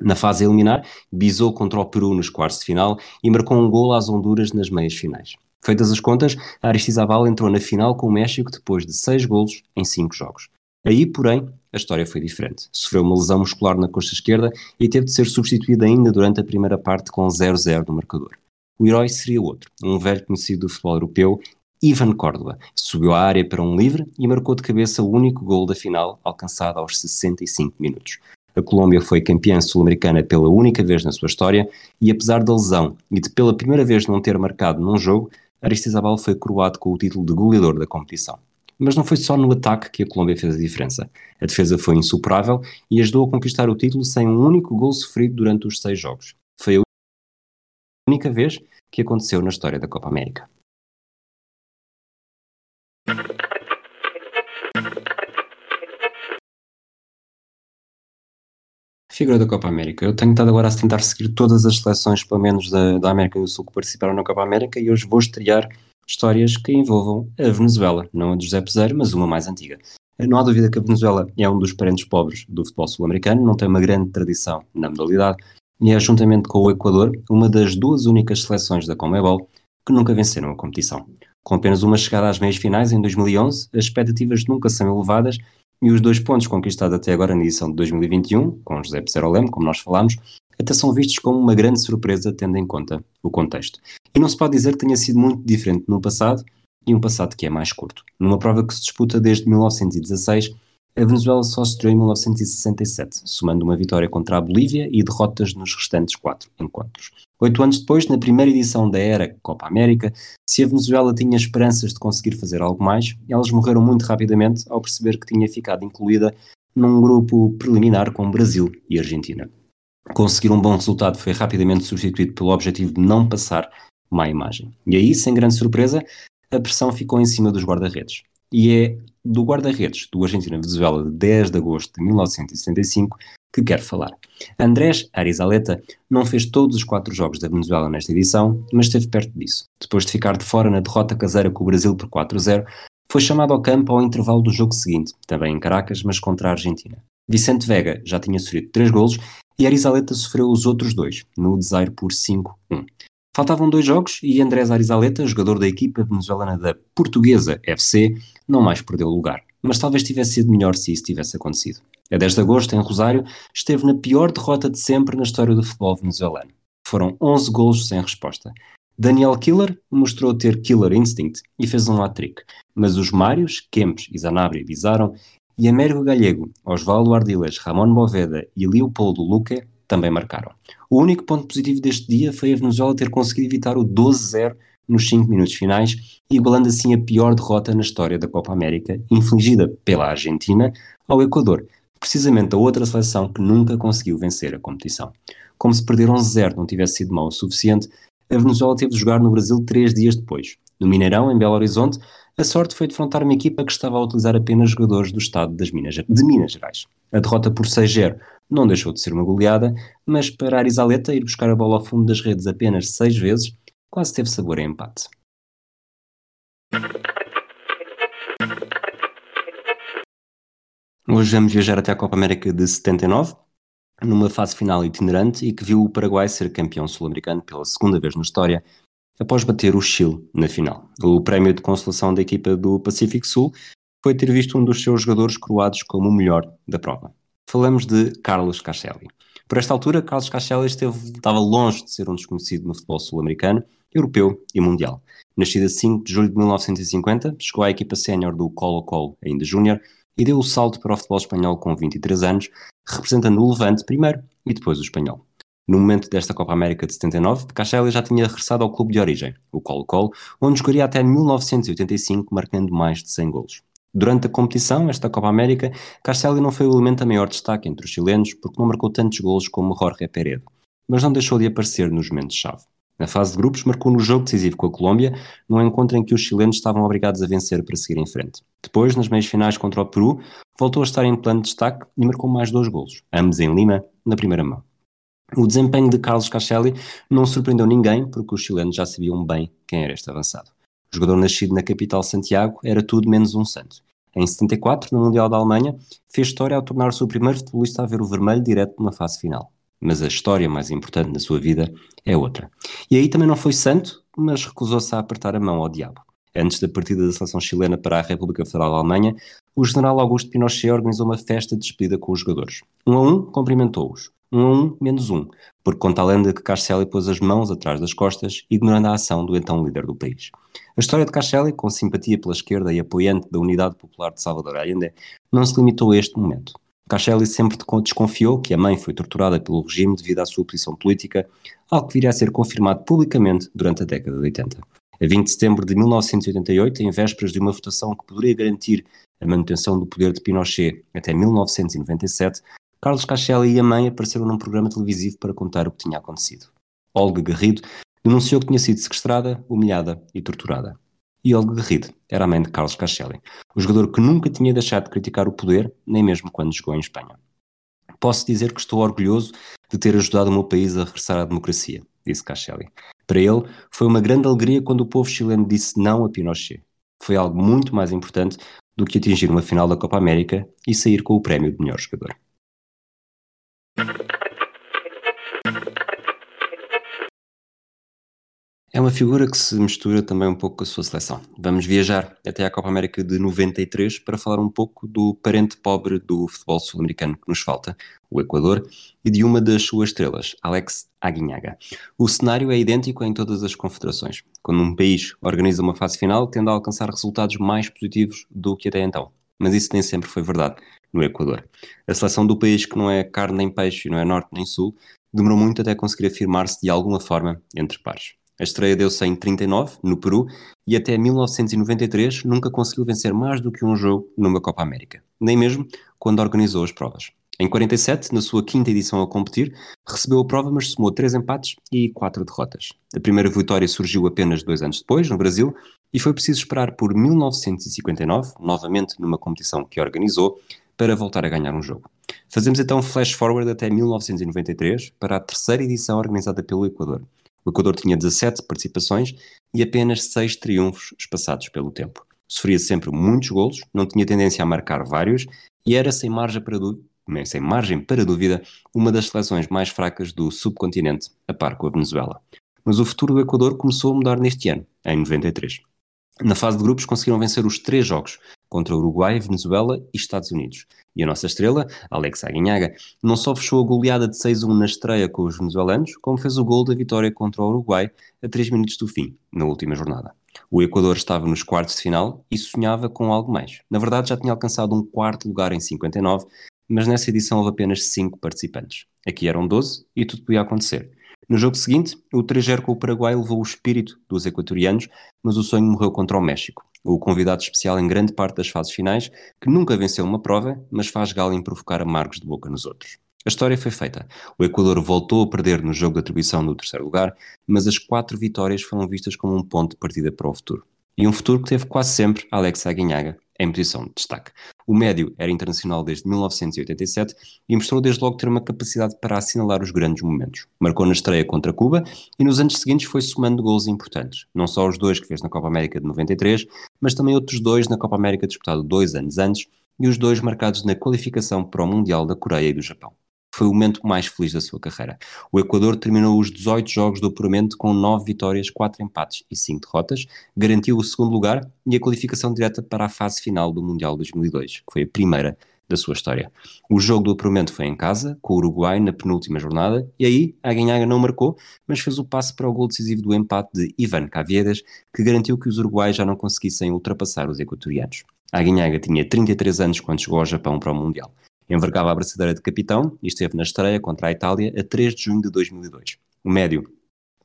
Na fase a eliminar, bisou contra o Peru nos quartos de final e marcou um gol às Honduras nas meias finais. Feitas as contas, Aristizabal entrou na final com o México depois de seis golos em cinco jogos. Aí, porém, a história foi diferente. Sofreu uma lesão muscular na coxa esquerda e teve de ser substituído ainda durante a primeira parte com 0-0 no marcador. O herói seria outro, um velho conhecido do futebol europeu, Ivan Córdoba. Subiu à área para um livre e marcou de cabeça o único gol da final, alcançado aos 65 minutos. A Colômbia foi campeã sul-americana pela única vez na sua história e, apesar da lesão e de pela primeira vez não ter marcado num jogo, Aristizabal foi coroado com o título de goleador da competição. Mas não foi só no ataque que a Colômbia fez a diferença. A defesa foi insuperável e ajudou a conquistar o título sem um único gol sofrido durante os seis jogos. Foi a única vez que aconteceu na história da Copa América. figura da Copa América. Eu tenho estado agora a tentar seguir todas as seleções, pelo menos da, da América do Sul, que participaram na Copa América e hoje vou estrear histórias que envolvam a Venezuela, não a de José Peseiro, mas uma mais antiga. Não há dúvida que a Venezuela é um dos parentes pobres do futebol sul-americano, não tem uma grande tradição na modalidade e é, juntamente com o Equador, uma das duas únicas seleções da Comebol que nunca venceram a competição. Com apenas uma chegada às meias finais em 2011, as expectativas nunca são elevadas e os dois pontos conquistados até agora na edição de 2021, com José Peserolem, como nós falámos, até são vistos como uma grande surpresa, tendo em conta o contexto. E não se pode dizer que tenha sido muito diferente no passado, e um passado que é mais curto. Numa prova que se disputa desde 1916, a Venezuela só se estreou em 1967, somando uma vitória contra a Bolívia e derrotas nos restantes quatro encontros. Oito anos depois, na primeira edição da era Copa América, se a Venezuela tinha esperanças de conseguir fazer algo mais, elas morreram muito rapidamente ao perceber que tinha ficado incluída num grupo preliminar com Brasil e Argentina. Conseguir um bom resultado foi rapidamente substituído pelo objetivo de não passar má imagem. E aí, sem grande surpresa, a pressão ficou em cima dos guarda-redes. E é do guarda-redes do Argentina-Venezuela de 10 de agosto de 1975 que quero falar. Andrés Arizaleta não fez todos os quatro jogos da Venezuela nesta edição, mas esteve perto disso. Depois de ficar de fora na derrota caseira com o Brasil por 4-0, foi chamado ao campo ao intervalo do jogo seguinte, também em Caracas, mas contra a Argentina. Vicente Vega já tinha sofrido três golos e Arizaleta sofreu os outros dois, no desaire por 5-1. Faltavam dois jogos e Andrés Arizaleta, jogador da equipa venezuelana da Portuguesa FC, não mais perdeu lugar. Mas talvez tivesse sido melhor se isso tivesse acontecido. A 10 de agosto, em Rosário, esteve na pior derrota de sempre na história do futebol venezuelano. Foram 11 golos sem resposta. Daniel Killer mostrou ter killer instinct e fez um hat-trick, mas os Mários, Kempes e Zanabria Bizaram e Américo Galego, Osvaldo Ardiles, Ramon Boveda e Leopoldo Luque também marcaram. O único ponto positivo deste dia foi a Venezuela ter conseguido evitar o 12-0 nos 5 minutos finais, igualando assim a pior derrota na história da Copa América, infligida pela Argentina ao Equador, precisamente a outra seleção que nunca conseguiu vencer a competição. Como se perder 11-0 não tivesse sido mau o suficiente, a Venezuela teve de jogar no Brasil três dias depois. No Mineirão, em Belo Horizonte, a sorte foi defrontar uma equipa que estava a utilizar apenas jogadores do estado das Minas, de Minas Gerais. A derrota por 6-0 não deixou de ser uma goleada, mas para Arizaleta ir buscar a bola ao fundo das redes apenas seis vezes, quase teve sabor a empate. Hoje vamos viajar até a Copa América de 79, numa fase final itinerante e que viu o Paraguai ser campeão sul-americano pela segunda vez na história, após bater o Chile na final. O prémio de consolação da equipa do Pacífico Sul foi ter visto um dos seus jogadores coroados como o melhor da prova falamos de Carlos Caselli. Por esta altura, Carlos Caselli esteve, estava longe de ser um desconhecido no futebol sul-americano, europeu e mundial. Nascido a 5 de julho de 1950, chegou à equipa sénior do Colo-Colo, ainda júnior, e deu o salto para o futebol espanhol com 23 anos, representando o Levante primeiro e depois o espanhol. No momento desta Copa América de 79, Caselli já tinha regressado ao clube de origem, o Colo-Colo, onde jogaria até 1985, marcando mais de 100 golos. Durante a competição, esta Copa América, Castelli não foi o elemento a maior destaque entre os chilenos porque não marcou tantos golos como Jorge Peredo, mas não deixou de aparecer nos momentos-chave. Na fase de grupos, marcou no jogo decisivo com a Colômbia, num encontro em que os chilenos estavam obrigados a vencer para seguir em frente. Depois, nas meias finais contra o Peru, voltou a estar em plano de destaque e marcou mais dois golos, ambos em Lima, na primeira mão. O desempenho de Carlos Caselli não surpreendeu ninguém, porque os chilenos já sabiam bem quem era este avançado. Jogador nascido na capital Santiago era tudo menos um santo. Em 74, no Mundial da Alemanha, fez história ao tornar-se o primeiro futebolista a ver o vermelho direto numa fase final. Mas a história mais importante da sua vida é outra. E aí também não foi santo, mas recusou-se a apertar a mão ao diabo. Antes da partida da seleção chilena para a República Federal da Alemanha, o general Augusto Pinochet organizou uma festa de despedida com os jogadores. Um a um, cumprimentou-os um a um menos um, porque conta a lenda que Carcelli pôs as mãos atrás das costas, ignorando a ação do então líder do país. A história de Carcelli, com simpatia pela esquerda e apoiante da Unidade Popular de Salvador Allende, não se limitou a este momento. Carcelli sempre desconfiou que a mãe foi torturada pelo regime devido à sua posição política, algo que viria a ser confirmado publicamente durante a década de 80. A 20 de setembro de 1988, em vésperas de uma votação que poderia garantir a manutenção do poder de Pinochet até 1997, Carlos Cacelli e a mãe apareceram num programa televisivo para contar o que tinha acontecido. Olga Garrido denunciou que tinha sido sequestrada, humilhada e torturada. E Olga Garrido era a mãe de Carlos Cacelli, o jogador que nunca tinha deixado de criticar o poder, nem mesmo quando jogou em Espanha. Posso dizer que estou orgulhoso de ter ajudado o meu país a regressar à democracia, disse Cachelli. Para ele, foi uma grande alegria quando o povo chileno disse não a Pinochet. Foi algo muito mais importante do que atingir uma final da Copa América e sair com o prémio de melhor jogador. É uma figura que se mistura também um pouco com a sua seleção. Vamos viajar até à Copa América de 93 para falar um pouco do parente pobre do futebol sul-americano que nos falta, o Equador, e de uma das suas estrelas, Alex Aguinhaga. O cenário é idêntico em todas as confederações, quando um país organiza uma fase final, tende a alcançar resultados mais positivos do que até então. Mas isso nem sempre foi verdade no Equador. A seleção do país que não é carne nem peixe, não é norte nem sul, demorou muito até conseguir afirmar-se de alguma forma entre pares. A estreia deu-se em 39, no Peru, e até 1993 nunca conseguiu vencer mais do que um jogo numa Copa América, nem mesmo quando organizou as provas. Em 47, na sua quinta edição a competir, recebeu a prova, mas somou três empates e quatro derrotas. A primeira vitória surgiu apenas dois anos depois, no Brasil, e foi preciso esperar por 1959, novamente numa competição que organizou, para voltar a ganhar um jogo. Fazemos então flash forward até 1993, para a terceira edição organizada pelo Equador. O Equador tinha 17 participações e apenas 6 triunfos espaçados pelo tempo. Sofria sempre muitos golos, não tinha tendência a marcar vários e era, sem margem para, sem margem para dúvida, uma das seleções mais fracas do subcontinente, a par com a Venezuela. Mas o futuro do Equador começou a mudar neste ano, em 93. Na fase de grupos conseguiram vencer os três jogos, contra Uruguai, Venezuela e Estados Unidos. E a nossa estrela, Alex Aguinhaga, não só fechou a goleada de 6-1 na estreia com os venezuelanos, como fez o gol da vitória contra o Uruguai a 3 minutos do fim, na última jornada. O Equador estava nos quartos de final e sonhava com algo mais. Na verdade, já tinha alcançado um quarto lugar em 59, mas nessa edição houve apenas 5 participantes. Aqui eram 12 e tudo podia acontecer. No jogo seguinte, o 3-0 com o Paraguai levou o espírito dos equatorianos, mas o sonho morreu contra o México o convidado especial em grande parte das fases finais, que nunca venceu uma prova, mas faz gala em provocar amargos de boca nos outros. A história foi feita. O Equador voltou a perder no jogo de atribuição no terceiro lugar, mas as quatro vitórias foram vistas como um ponto de partida para o futuro. E um futuro que teve quase sempre Alex Aguinhaga em posição de destaque. O médio era internacional desde 1987 e mostrou desde logo ter uma capacidade para assinalar os grandes momentos. Marcou na estreia contra Cuba e nos anos seguintes foi somando gols importantes. Não só os dois que fez na Copa América de 93, mas também outros dois na Copa América disputado dois anos antes e os dois marcados na qualificação para o Mundial da Coreia e do Japão foi o momento mais feliz da sua carreira. O Equador terminou os 18 jogos do apuramento com 9 vitórias, 4 empates e 5 derrotas, garantiu o segundo lugar e a qualificação direta para a fase final do Mundial 2002, que foi a primeira da sua história. O jogo do apuramento foi em casa, com o Uruguai na penúltima jornada, e aí a Ganhaga não marcou, mas fez o passe para o gol decisivo do empate de Ivan Caviedes, que garantiu que os uruguaios já não conseguissem ultrapassar os equatorianos. A Guinhaga tinha 33 anos quando chegou ao Japão para o Mundial envergava a braçadeira de capitão e esteve na estreia contra a Itália a 3 de junho de 2002. O médio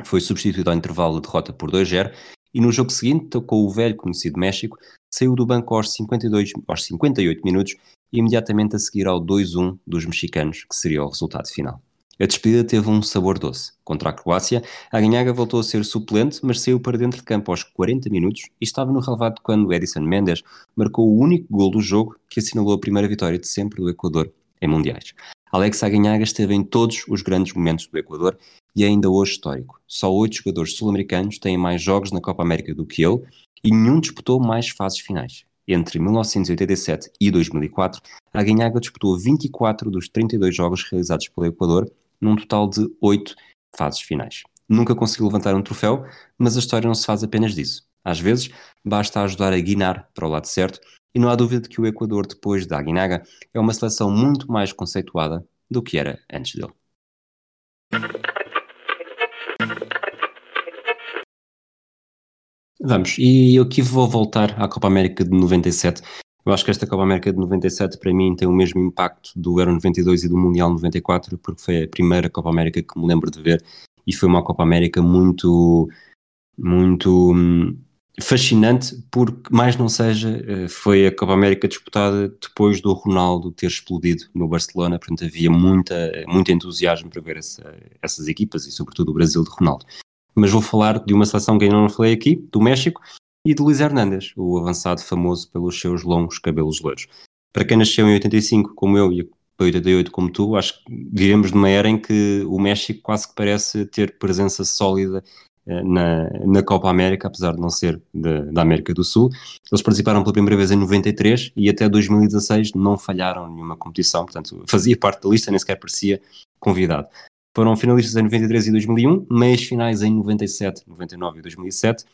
foi substituído ao intervalo de derrota por 2-0 e no jogo seguinte tocou o velho conhecido México, saiu do banco aos, 52, aos 58 minutos e imediatamente a seguir ao 2-1 dos mexicanos, que seria o resultado final. A despedida teve um sabor doce. Contra a Croácia, a Ganhaga voltou a ser suplente, mas saiu para dentro de campo aos 40 minutos e estava no relevado quando Edison Mendes marcou o único gol do jogo que assinalou a primeira vitória de sempre do Equador em Mundiais. Alex Aguinhaga esteve em todos os grandes momentos do Equador e é ainda hoje histórico. Só oito jogadores sul-americanos têm mais jogos na Copa América do que ele e nenhum disputou mais fases finais. Entre 1987 e 2004, a Aguinhaga disputou 24 dos 32 jogos realizados pelo Equador num total de oito fases finais. Nunca conseguiu levantar um troféu, mas a história não se faz apenas disso. Às vezes, basta ajudar a guinar para o lado certo, e não há dúvida de que o Equador, depois da Aguinaga, é uma seleção muito mais conceituada do que era antes dele. Vamos, e eu aqui vou voltar à Copa América de 97, eu acho que esta Copa América de 97 para mim tem o mesmo impacto do Euro 92 e do Mundial 94, porque foi a primeira Copa América que me lembro de ver e foi uma Copa América muito, muito hum, fascinante, porque mais não seja, eh, foi a Copa América disputada depois do Ronaldo ter explodido no Barcelona, portanto havia muita, muito entusiasmo para ver essa, essas equipas e sobretudo o Brasil de Ronaldo. Mas vou falar de uma seleção que ainda não falei aqui, do México, e de Luís Hernandes, o avançado famoso pelos seus longos cabelos loiros. Para quem nasceu em 85, como eu, e para 88 como tu, acho que vivemos numa era em que o México quase que parece ter presença sólida eh, na, na Copa América, apesar de não ser de, da América do Sul. Eles participaram pela primeira vez em 93 e até 2016 não falharam nenhuma competição, portanto fazia parte da lista, nem sequer parecia convidado. Foram finalistas em 93 e 2001, meias finais em 97, 99 e 2007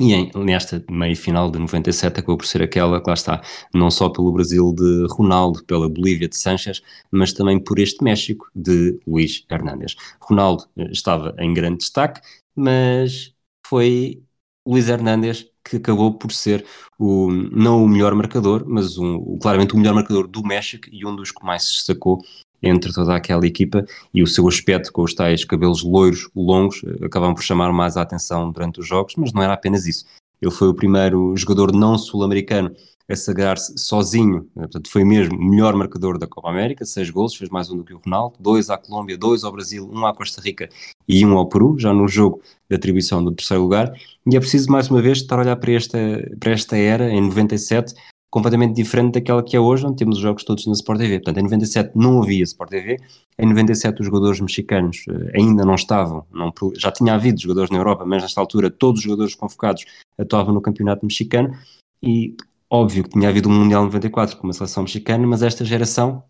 e em, nesta meia final de 97 acabou por ser aquela que lá está, não só pelo Brasil de Ronaldo, pela Bolívia de Sanches, mas também por este México de Luís Hernández. Ronaldo eh, estava em grande destaque, mas foi Luís Hernández que acabou por ser o, não o melhor marcador, mas um, claramente o melhor marcador do México e um dos que mais se destacou entre toda aquela equipa e o seu aspecto com os tais cabelos loiros, longos, acabavam por chamar mais a atenção durante os jogos, mas não era apenas isso. Ele foi o primeiro jogador não sul-americano a sagrar-se sozinho, portanto foi mesmo o melhor marcador da Copa América, seis gols, fez mais um do que o Ronaldo, dois à Colômbia, dois ao Brasil, um à Costa Rica e um ao Peru, já no jogo de atribuição do terceiro lugar, e é preciso mais uma vez estar a olhar para esta, para esta era, em 97, completamente diferente daquela que é hoje, onde temos os jogos todos na Sport TV. Portanto, em 97 não havia Sport TV, em 97 os jogadores mexicanos uh, ainda não estavam, não, já tinha havido jogadores na Europa, mas nesta altura todos os jogadores convocados atuavam no campeonato mexicano. E óbvio que tinha havido um Mundial 94 com uma seleção mexicana, mas esta geração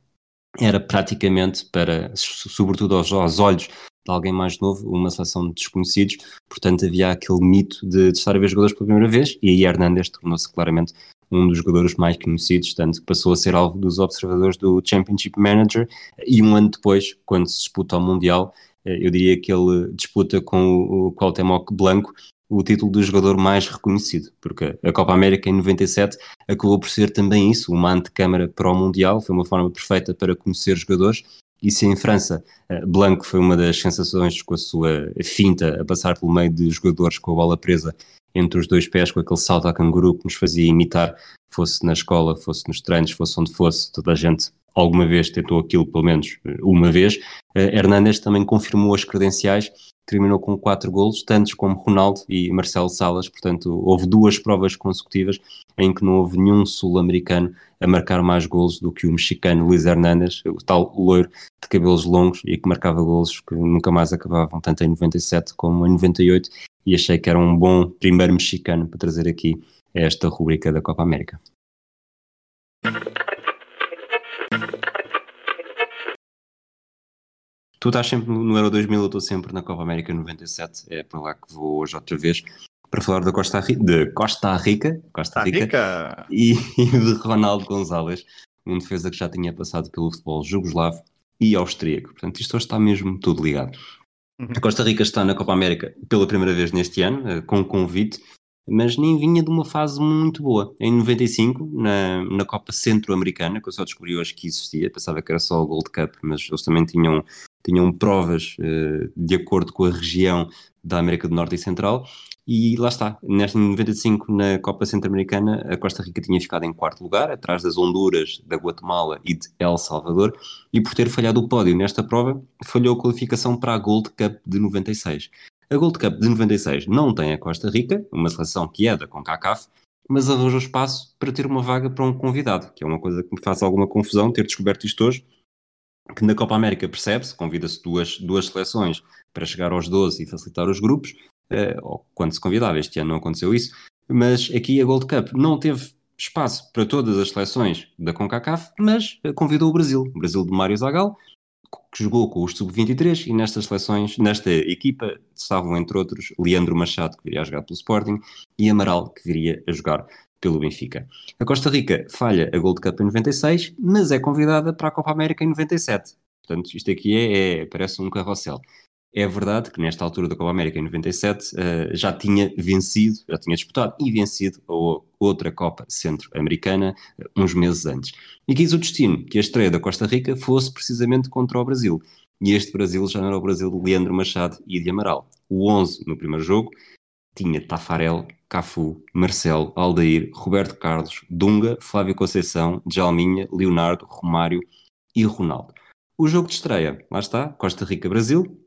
era praticamente para, sobretudo aos, aos olhos de alguém mais novo, uma seleção de desconhecidos, portanto havia aquele mito de, de estar a ver jogadores pela primeira vez, e aí Hernandes tornou-se claramente um dos jogadores mais conhecidos, tanto que passou a ser alvo dos observadores do Championship Manager, e um ano depois, quando se disputa o Mundial, eh, eu diria que ele disputa com o Cuauhtémoc Blanco o título do jogador mais reconhecido, porque a Copa América em 97 acabou por ser também isso, uma antecâmara para o Mundial, foi uma forma perfeita para conhecer jogadores, e se em França eh, Blanco foi uma das sensações com a sua finta a passar pelo meio de jogadores com a bola presa entre os dois pés com aquele salto a canguru que nos fazia imitar, fosse na escola, fosse nos treinos, fosse onde fosse, toda a gente alguma vez tentou aquilo, pelo menos eh, uma vez. Uh, Hernandes também confirmou as credenciais, terminou com quatro golos, tantos como Ronaldo e Marcelo Salas, portanto houve duas provas consecutivas em que não houve nenhum sul-americano a marcar mais golos do que o mexicano Luís Hernandes, o tal loiro de cabelos longos e que marcava golos que nunca mais acabavam, tanto em 97 como em 98, e achei que era um bom primeiro mexicano para trazer aqui esta rubrica da Copa América. Tu estás sempre no Euro 2000, eu estou sempre na Copa América 97, é para lá que vou hoje outra vez para falar da Costa Rica, de Costa Rica, Costa Rica, Rica. E, e, de Ronaldo Gonzalez, um defesa que já tinha passado pelo futebol jugoslavo e austríaco. Portanto, isto hoje está mesmo tudo ligado. Uhum. A Costa Rica está na Copa América pela primeira vez neste ano, eh, com convite, mas nem vinha de uma fase muito boa. Em 95, na, na Copa Centro-Americana, que eu só descobri hoje que existia, pensava que era só o Gold Cup, mas eles também tinham, tinham provas uh, de acordo com a região da América do Norte e Central, e lá está, nesta 95 na Copa Centro-Americana, a Costa Rica tinha ficado em quarto lugar, atrás das Honduras, da Guatemala e de El Salvador, e por ter falhado o pódio nesta prova, falhou a qualificação para a Gold Cup de 96. A Gold Cup de 96 não tem a Costa Rica, uma seleção que é da CONCACAF, mas arranja espaço para ter uma vaga para um convidado, que é uma coisa que me faz alguma confusão ter descoberto isto hoje, que na Copa América percebe-se, convida-se duas, duas seleções para chegar aos 12 e facilitar os grupos, ou quando se convidava, este ano não aconteceu isso, mas aqui a Gold Cup não teve espaço para todas as seleções da CONCACAF, mas uh, convidou o Brasil, o Brasil de Mário Zagal, que jogou com os sub-23 e nestas seleções, nesta equipa, estavam entre outros Leandro Machado, que viria a jogar pelo Sporting, e Amaral, que viria a jogar pelo Benfica. A Costa Rica falha a Gold Cup em 96, mas é convidada para a Copa América em 97. Portanto, isto aqui é, é parece um carrossel. É verdade que nesta altura da Copa América, em 97, uh, eh, já tinha vencido, já tinha disputado e vencido a outra Copa Centro-Americana uh, uns meses antes. E quis o destino que a estreia da Costa Rica fosse precisamente contra o Brasil. E este Brasil já não era o Brasil de Leandro Machado e de Amaral. O 11 no primeiro jogo tinha Tafarel, Cafu, Marcelo, Aldair, Roberto Carlos, Dunga, Flávio Conceição, Djalminha, Leonardo, Romário e Ronaldo. O jogo de estreia, lá está, Costa Rica-Brasil,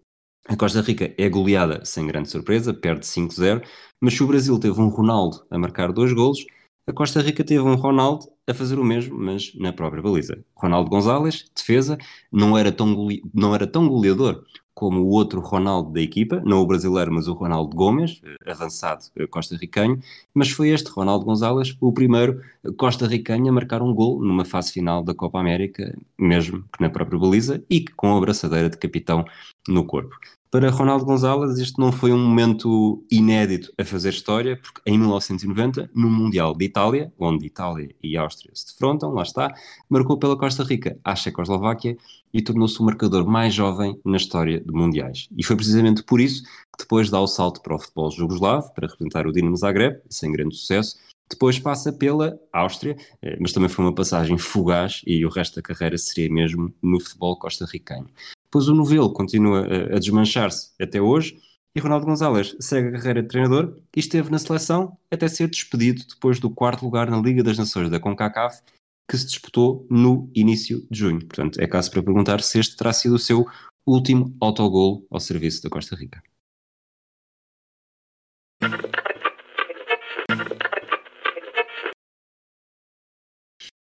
a Costa Rica é goleada sem grande surpresa, perde 5-0, mas se o Brasil teve um Ronaldo a marcar dois golos, a Costa Rica teve um Ronaldo a fazer o mesmo, mas na própria baliza. Ronaldo Gonzalez, defesa, não era tão, não era tão goleador como o outro Ronaldo da equipa, não o brasileiro, mas o Ronaldo Gomes, eh, avançado eh, costa-ricanho, mas foi este Ronaldo Gonzalez o primeiro costa-ricanho a marcar um gol numa fase final da Copa América, mesmo que na própria baliza, e com a braçadeira de capitão no corpo. Para Ronaldo Gonzalez, este não foi um momento inédito a fazer história, porque em 1990, no Mundial de Itália, onde Itália e Áustria se defrontam, lá está, marcou pela Costa Rica à Checoslováquia e tornou-se o marcador mais jovem na história de Mundiais. E foi precisamente por isso que depois dá o salto para o futebol jugoslavo, para representar o Dinamo Zagreb, sem grande sucesso, depois passa pela Áustria, eh, mas também foi uma passagem fugaz e o resto da carreira seria mesmo no futebol costarricano. Depois o novelo continua a, a desmanchar-se até hoje e Ronaldo Gonzalez segue a carreira de treinador e esteve na seleção até ser despedido depois do quarto lugar na Liga das Nações da CONCACAF que se disputou no início de junho. Portanto, é caso para perguntar se este terá sido o seu último autogol ao serviço da Costa Rica.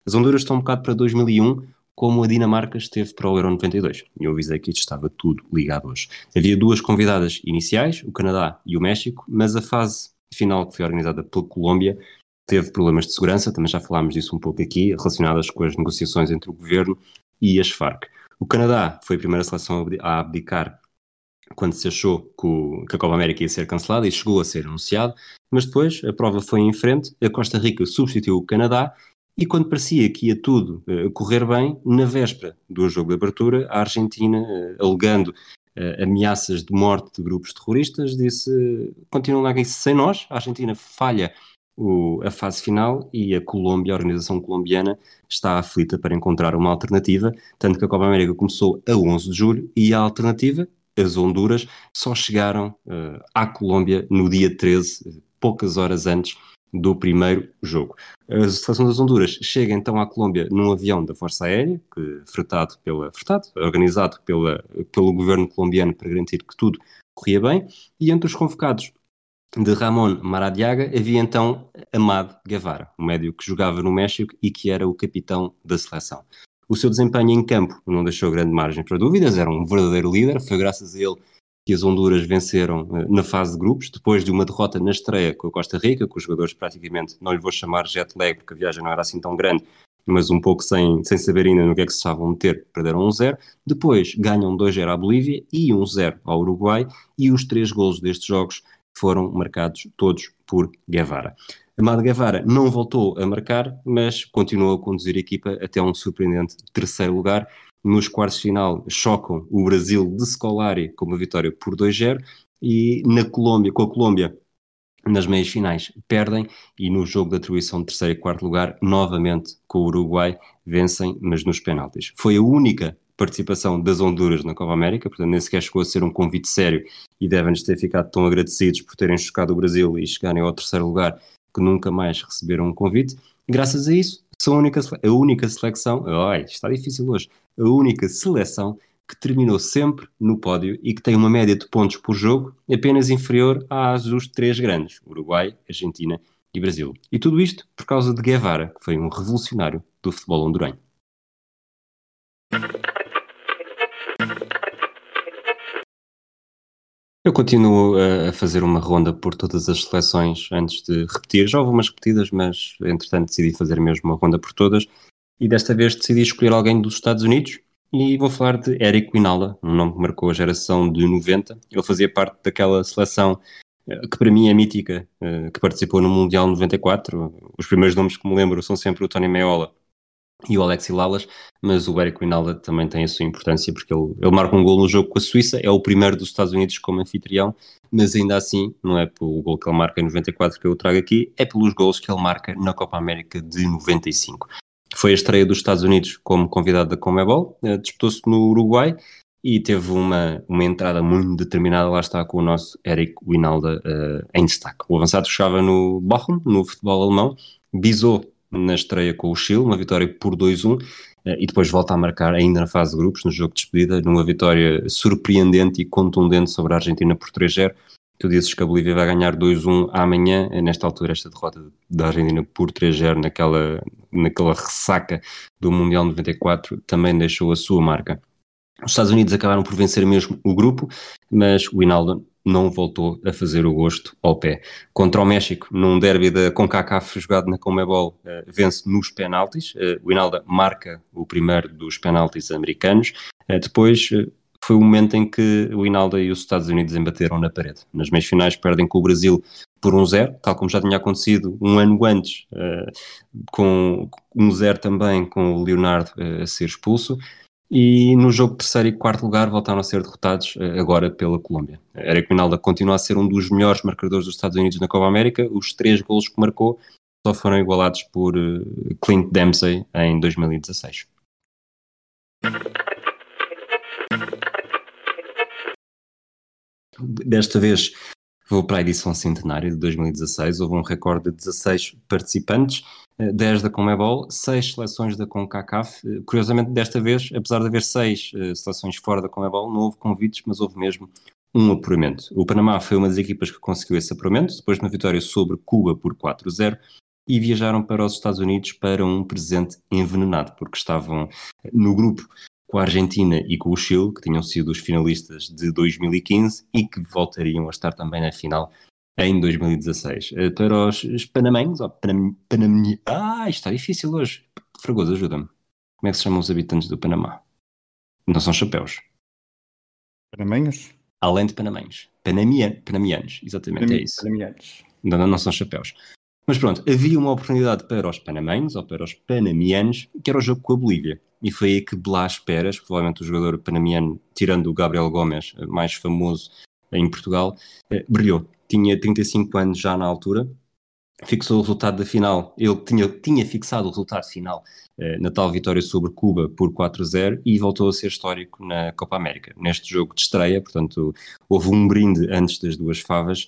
As Honduras estão um bocado para 2001, como a Dinamarca esteve para o Euro 92. E eu avisei que isto estava tudo ligado hoje. Havia duas convidadas iniciais, o Canadá e o México, mas a fase final que foi organizada pela Colômbia teve problemas de segurança, também já falámos disso um pouco aqui, relacionadas com as negociações entre o governo e as Farc. O Canadá foi a primeira seleção a abdicar quando se achou que, o, a Copa América ia ser cancelada e chegou a ser anunciado, mas depois a prova foi em frente, a Costa Rica substituiu o Canadá e quando parecia que ia tudo uh, correr bem, na véspera do jogo de abertura, a Argentina, uh, alegando uh, ameaças de morte de grupos terroristas, disse: continuam lá sem nós. A Argentina falha o, a fase final e a Colômbia, a organização colombiana, está aflita para encontrar uma alternativa. Tanto que a Copa América começou a 11 de julho e a alternativa, as Honduras, só chegaram à Colômbia no dia 13, poucas horas antes do primeiro jogo. A seleção das Honduras chega então à Colômbia num avião da Força Aérea, que, fretado pela, fretado, organizado pela, pelo governo colombiano para garantir que tudo corria bem, e entre os convocados de Ramon Maradiaga havia então Amad Guevara, um médio que jogava no México e que era o capitão da seleção. O seu desempenho em campo não deixou grande margem para dúvidas, era um verdadeiro líder, foi graças a ele que as Honduras venceram eh, na fase de grupos, depois de uma derrota na estreia com a Costa Rica, que os jogadores praticamente, não lhe vou chamar jet lag, porque a viagem não era assim tão grande, mas um pouco sem, sem saber ainda no que é que se estavam a meter, perderam 1-0. Depois ganham 2-0 à Bolívia e 1-0 ao Uruguai, e os três golos destes jogos foram marcados todos por Guevara. Amado Guevara não voltou a marcar, mas continuou a conduzir a equipa até um surpreendente terceiro lugar, nos quartos de final chocam o Brasil de Scolari com uma vitória por 2-0 e na Colômbia, com a Colômbia nas meias finais perdem e no jogo de atribuição de terceiro e quarto lugar, novamente com o Uruguai, vencem, mas nos penaltis. Foi a única participação das Honduras na Copa América, portanto nem sequer chegou a ser um convite sério e devem-nos ter ficado tão agradecidos por terem chocado o Brasil e chegarem ao terceiro lugar que nunca mais receberam um convite. Graças a isso, são a única, a única seleção, ai, está difícil hoje, a única seleção que terminou sempre no pódio e que tem uma média de pontos por jogo apenas inferior às dos três grandes, Uruguai, Argentina e Brasil. E tudo isto por causa de Guevara, que foi um revolucionário do futebol hondurenho. Eu continuo a fazer uma ronda por todas as seleções antes de repetir. Já houve umas repetidas, mas entretanto decidi fazer mesmo uma ronda por todas. E desta vez decidi escolher alguém dos Estados Unidos e vou falar de Eric Winala, um nome que marcou a geração de 90. Ele fazia parte daquela seleção eh, que para mim é mítica, eh, que participou no Mundial 94. Os primeiros nomes que me lembro são sempre o Tony Meola e o Alexi Lalas, mas o Eric Winalda também tem a sua importância porque ele, ele marca um gol no jogo com a Suíça, é o primeiro dos Estados Unidos como anfitrião, mas ainda assim não é pelo gol que ele marca em 94 que eu trago aqui, é pelos gols que ele marca na Copa América de 95. Foi a estreia dos Estados Unidos como convidado da Comebol, eh, disputou-se no Uruguai e teve uma, uma entrada muito determinada, lá está com o nosso Eric Winalda uh, em destaque. O avançado estava no Bochum, no futebol alemão, bisou na estreia com o Chile, uma vitória por 2-1, eh, e depois volta a marcar ainda na fase de grupos, no jogo de despedida, numa vitória surpreendente e contundente sobre a Argentina por 3-0. Tu dizes que a Bolívia vai ganhar 2-1 amanhã. Nesta altura, esta derrota da Argentina por 3-0 naquela, naquela ressaca do Mundial 94 também deixou a sua marca. Os Estados Unidos acabaram por vencer mesmo o grupo, mas o Hinaldo não voltou a fazer o gosto ao pé. Contra o México, num derby da CONCACAF jogado na Comebol, uh, vence nos penaltis. Uh, o Hinaldo marca o primeiro dos penaltis americanos. Uh, depois foi o momento em que o Hinaldo e os Estados Unidos embateram na parede. Nas meias finais perdem com o Brasil por um zero, tal como já tinha acontecido um ano antes, com um zero também com o Leonardo a ser expulso. E no jogo terceiro e quarto lugar voltaram a ser derrotados uh, agora pela Colômbia. Eric Minalda continua a ser um dos melhores marcadores dos Estados Unidos na Copa América. Os três golos que marcou só foram igualados por uh, Clint Dempsey em 2016. Desta vez vou para a edição centenária de 2016. Houve um recorde de 16 participantes 10 da Comebol, 6 seleções da CONCACAF. Curiosamente, desta vez, apesar de haver 6 uh, eh, seleções fora da Comebol, não houve convites, mas houve mesmo um apuramento. O Panamá foi uma das equipas que conseguiu esse apuramento, depois de uma vitória sobre Cuba por 4-0, e viajaram para os Estados Unidos para um presente envenenado, porque estavam no grupo com a Argentina e com o Chile, que tinham sido os finalistas de 2015 e que voltariam a estar também na final em 2016. Eh, para os, os panamenhos, ou panam, panam, ah, isto está difícil hoje. Fragoso, ajuda-me. Como é que se chamam os habitantes do Panamá? Não são chapéus. Panamenhos? Além de panamenhos. Panamian, panamianos, exatamente, é isso. Panamianos. Não, não, não são chapéus. Mas pronto, havia uma oportunidade para os panamenhos, ou para os panamianos, que era o jogo com a Bolívia. E foi aí que Blas Peras, provavelmente o jogador panamiano, tirando o Gabriel Gomes, mais famoso em Portugal, eh, brilhou tinha 35 anos já na altura, fixou o resultado da final. Ele tinha, tinha fixado o resultado final eh, na tal vitória sobre Cuba por 4-0 e voltou a ser histórico na Copa América. Neste jogo de estreia, portanto, houve um brinde antes das duas favas.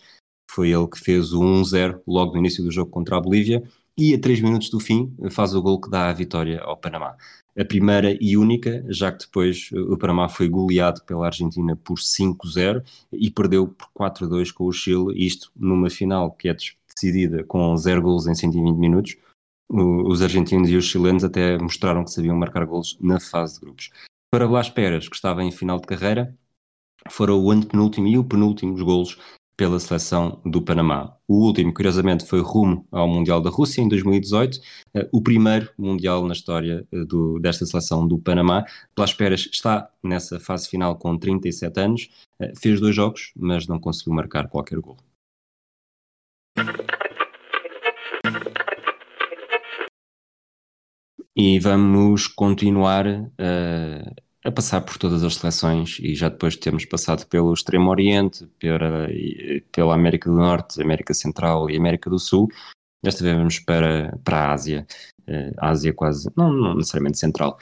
Foi ele que fez o 1-0 logo no início do jogo contra a Bolívia e a 3 minutos do fim faz o gol que dá a vitória ao Panamá a primeira e única, já que depois o Panamá foi goleado pela Argentina por 5-0 e perdeu por 4-2 com o Chile, isto numa final que é decidida com 0 gols em 120 minutos. Os argentinos e os chilenos até mostraram que sabiam marcar gols na fase de grupos. Para Blas Peras, que estava em final de carreira, foram o antepenúltimo e o penúltimo golos pela seleção do Panamá. O último, curiosamente, foi rumo ao Mundial da Rússia em 2018, eh, o primeiro Mundial na história eh, do, desta seleção do Panamá. Pelas Peras está nessa fase final com 37 anos, eh, fez dois jogos, mas não conseguiu marcar qualquer gol. E vamos continuar uh, a passar por todas as seleções e já depois de termos passado pelo Extremo Oriente, pela, pela América do Norte, América Central e América do Sul, desta vez vamos para, para a Ásia, uh, Ásia quase, não, não necessariamente central.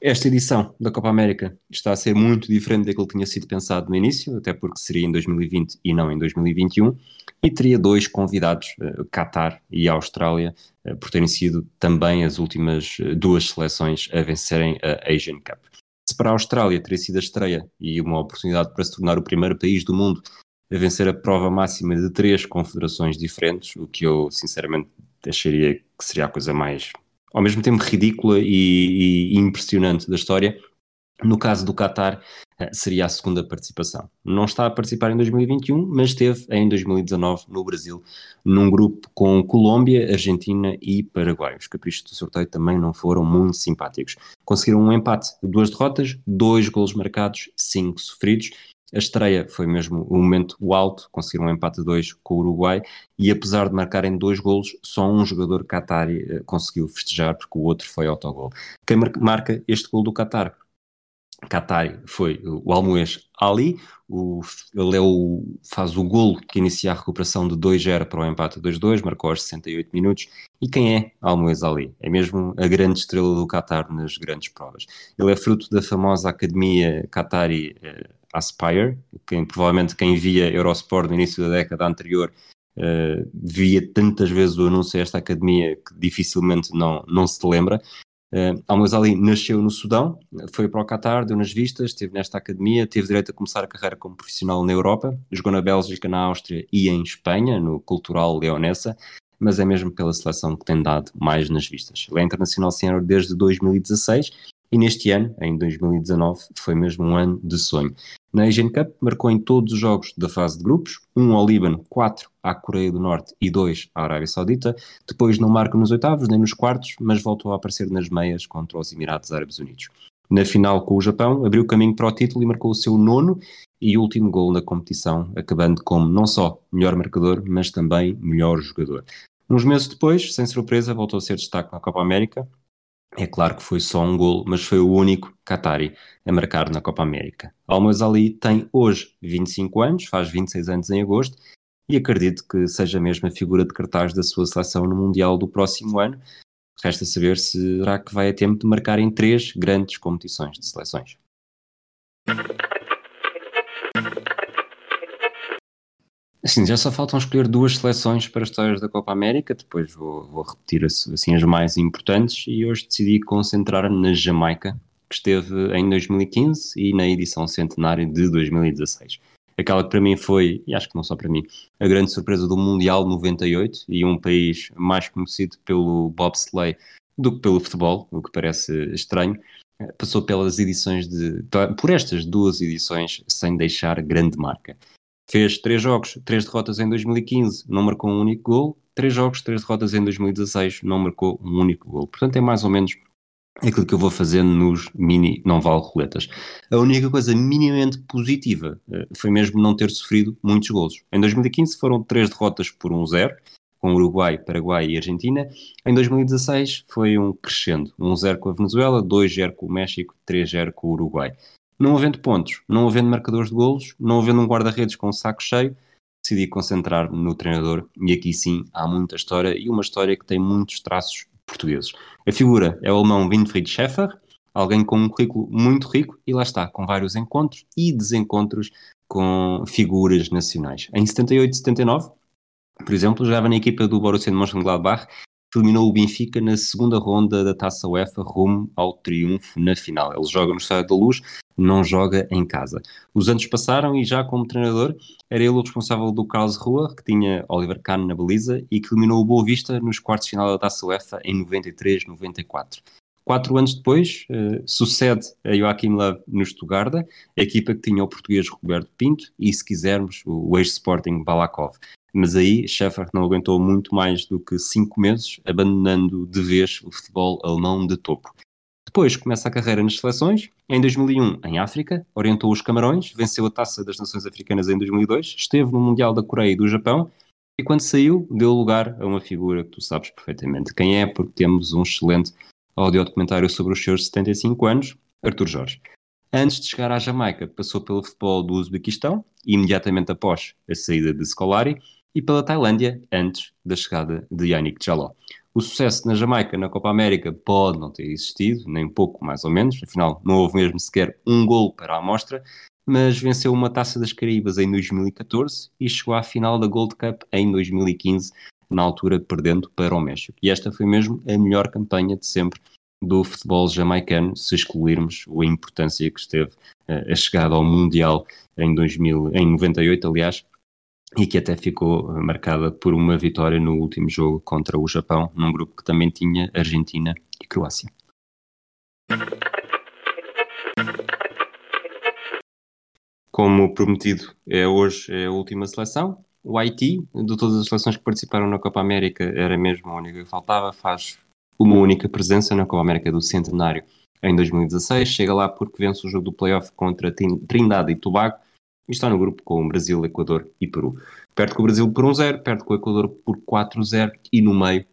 Esta edição da Copa América está a ser muito diferente daquilo que tinha sido pensado no início, até porque seria em 2020 e não em 2021, e teria dois convidados, uh, Qatar e Austrália, uh, por terem sido também as últimas duas seleções a vencerem a Asian Cup se para a Austrália teria sido a estreia e uma oportunidade para se tornar o primeiro país do mundo a vencer a prova máxima de três confederações diferentes, o que eu sinceramente acharia que seria a coisa mais, ao mesmo tempo, ridícula e, e impressionante da história, no caso do Qatar, eh, seria a segunda participação. Não está a participar em 2021, mas esteve em 2019 no Brasil, num grupo com Colômbia, Argentina e Paraguai. Os caprichos do sorteio também não foram muito simpáticos. Conseguiram um empate, duas derrotas, dois golos marcados, cinco sofridos. A estreia foi mesmo o momento alto, conseguiram um empate a dois com o Uruguai e apesar de marcarem dois golos, só um jogador Qatari eh, conseguiu festejar porque o outro foi autogol. Quem marca este gol do Qatar? Qatar foi o Almoez Ali, o, ele é o, faz o golo que inicia a recuperação de 2-0 para o empate 2-2, marcou aos 68 minutos. E quem é Almoez Ali? É mesmo a grande estrela do Qatar nas grandes provas. Ele é fruto da famosa academia Qatari eh, Aspire, quem, provavelmente quem via Eurosport no início da década anterior eh, via tantas vezes o anúncio a esta academia que dificilmente não, não se lembra. Uh, nasceu no Sudão, foi para o Qatar, deu nas vistas, esteve nesta academia, teve direito a começar a carreira como profissional na Europa, jogou na Bélgica, na Áustria e em Espanha, no Cultural Leonessa, mas é mesmo pela seleção que tem dado mais nas vistas. Ele é internacional senior desde 2016 e neste ano, em 2019, foi mesmo um ano de sonho. Na Asian Cup marcou em todos os jogos da fase de grupos, um ao Líbano, quatro à Coreia do Norte e dois à Arábia Saudita. Depois não marca nos oitavos nem nos quartos, mas voltou a aparecer nas meias contra os Emirados Árabes Unidos. Na final com o Japão, abriu caminho para o título e marcou o seu nono e último gol na competição, acabando como não só melhor marcador, mas também melhor jogador. Uns meses depois, sem surpresa, voltou a ser destaque na Copa América, é claro que foi só um gol, mas foi o único Qatari a marcar na Copa América. Almoz Ali tem hoje 25 anos, faz 26 anos em agosto, e acredito que seja mesmo a figura de cartaz da sua seleção no Mundial do próximo ano. Resta saber se será que vai a tempo de marcar em três grandes competições de seleções. Assim, já só faltam escolher duas seleções para as histórias da Copa América, depois vou, vou repetir assim, as mais importantes e hoje decidi concentrar-me na Jamaica, que esteve em 2015 e na edição centenária de 2016. Aquela que para mim foi, e acho que não só para mim, a grande surpresa do Mundial 98 e um país mais conhecido pelo bobsleigh do que pelo futebol, o que parece estranho, passou pelas edições de, por estas duas edições sem deixar grande marca. Fez três jogos, três derrotas em 2015, não marcou um único gol. Três jogos, três derrotas em 2016, não marcou um único gol. Portanto, é mais ou menos aquilo que eu vou fazendo nos mini não vale roletas. A única coisa minimamente positiva uh, foi mesmo não ter sofrido muitos golos. Em 2015 foram três derrotas por 1-0, com Uruguai, Paraguai e Argentina. Em 2016 foi um crescendo, 1-0 com a Venezuela, 2-0 com o México, 3-0 com o Uruguai. Não havendo pontos, não havendo marcadores de golos, não havendo um guarda-redes com o saco cheio, decidi concentrar-me no treinador e aqui sim há muita história e uma história que tem muitos traços portugueses. A figura é o alemão Winfried Schäfer, alguém com um currículo muito rico e lá está, com vários encontros e desencontros com figuras nacionais. Em 78 e 79, por exemplo, jogava na equipa do Borussia de Mönchengladbach eliminou o Benfica na segunda ronda da Taça UEFA rumo ao triunfo na final. Ele joga no Estádio da Luz, não joga em casa. Os anos passaram e já como treinador era ele o responsável do Carlos Rua, que tinha Oliver Kahn na baliza e que eliminou o Boa Vista nos quartos de final da Taça UEFA em 93-94. Quatro anos depois, uh, sucede a Joachim Löw no Stuttgart, a equipa que tinha o português Roberto Pinto e, se quisermos, o ex-Sporting Balakov. Mas aí Schäfer não aguentou muito mais do que cinco meses, abandonando de vez o futebol alemão de topo. Depois começa a carreira nas seleções. Em 2001, em África, orientou os Camarões, venceu a Taça das Nações Africanas em 2002, esteve no Mundial da Coreia e do Japão e quando saiu deu lugar a uma figura que tu sabes perfeitamente quem é, porque temos um excelente audiodocumentário sobre os seus 75 anos, Artur Jorge. Antes de chegar à Jamaica, passou pelo futebol do Uzbequistão, imediatamente após a saída de Scolari, e pela Tailândia, antes da chegada de Yannick Jaló. O sucesso na Jamaica na Copa América pode não ter existido, nem pouco mais ou menos, afinal não houve mesmo sequer um gol para a amostra, mas venceu uma Taça das Caraíbas em 2014 e chegou à final da Gold Cup em 2015, na altura perdendo para o México. E esta foi mesmo a melhor campanha de sempre do futebol jamaicano, se excluirmos a importância que esteve eh, a chegada ao Mundial em, 2000, em 98, aliás, e que até ficou marcada por uma vitória no último jogo contra o Japão, num grupo que também tinha Argentina e Croácia. Como prometido, é hoje é a última seleção. O Haiti, de todas as seleções que participaram na Copa América, era mesmo a única que faltava. Faz uma única presença na Copa América do Centenário em 2016. Chega lá porque vence o jogo do playoff contra Trindade e Tobago e está no grupo com o Brasil, Equador e Peru. Perde com o Brasil por 1-0, perde com o Equador por 4-0 e no meio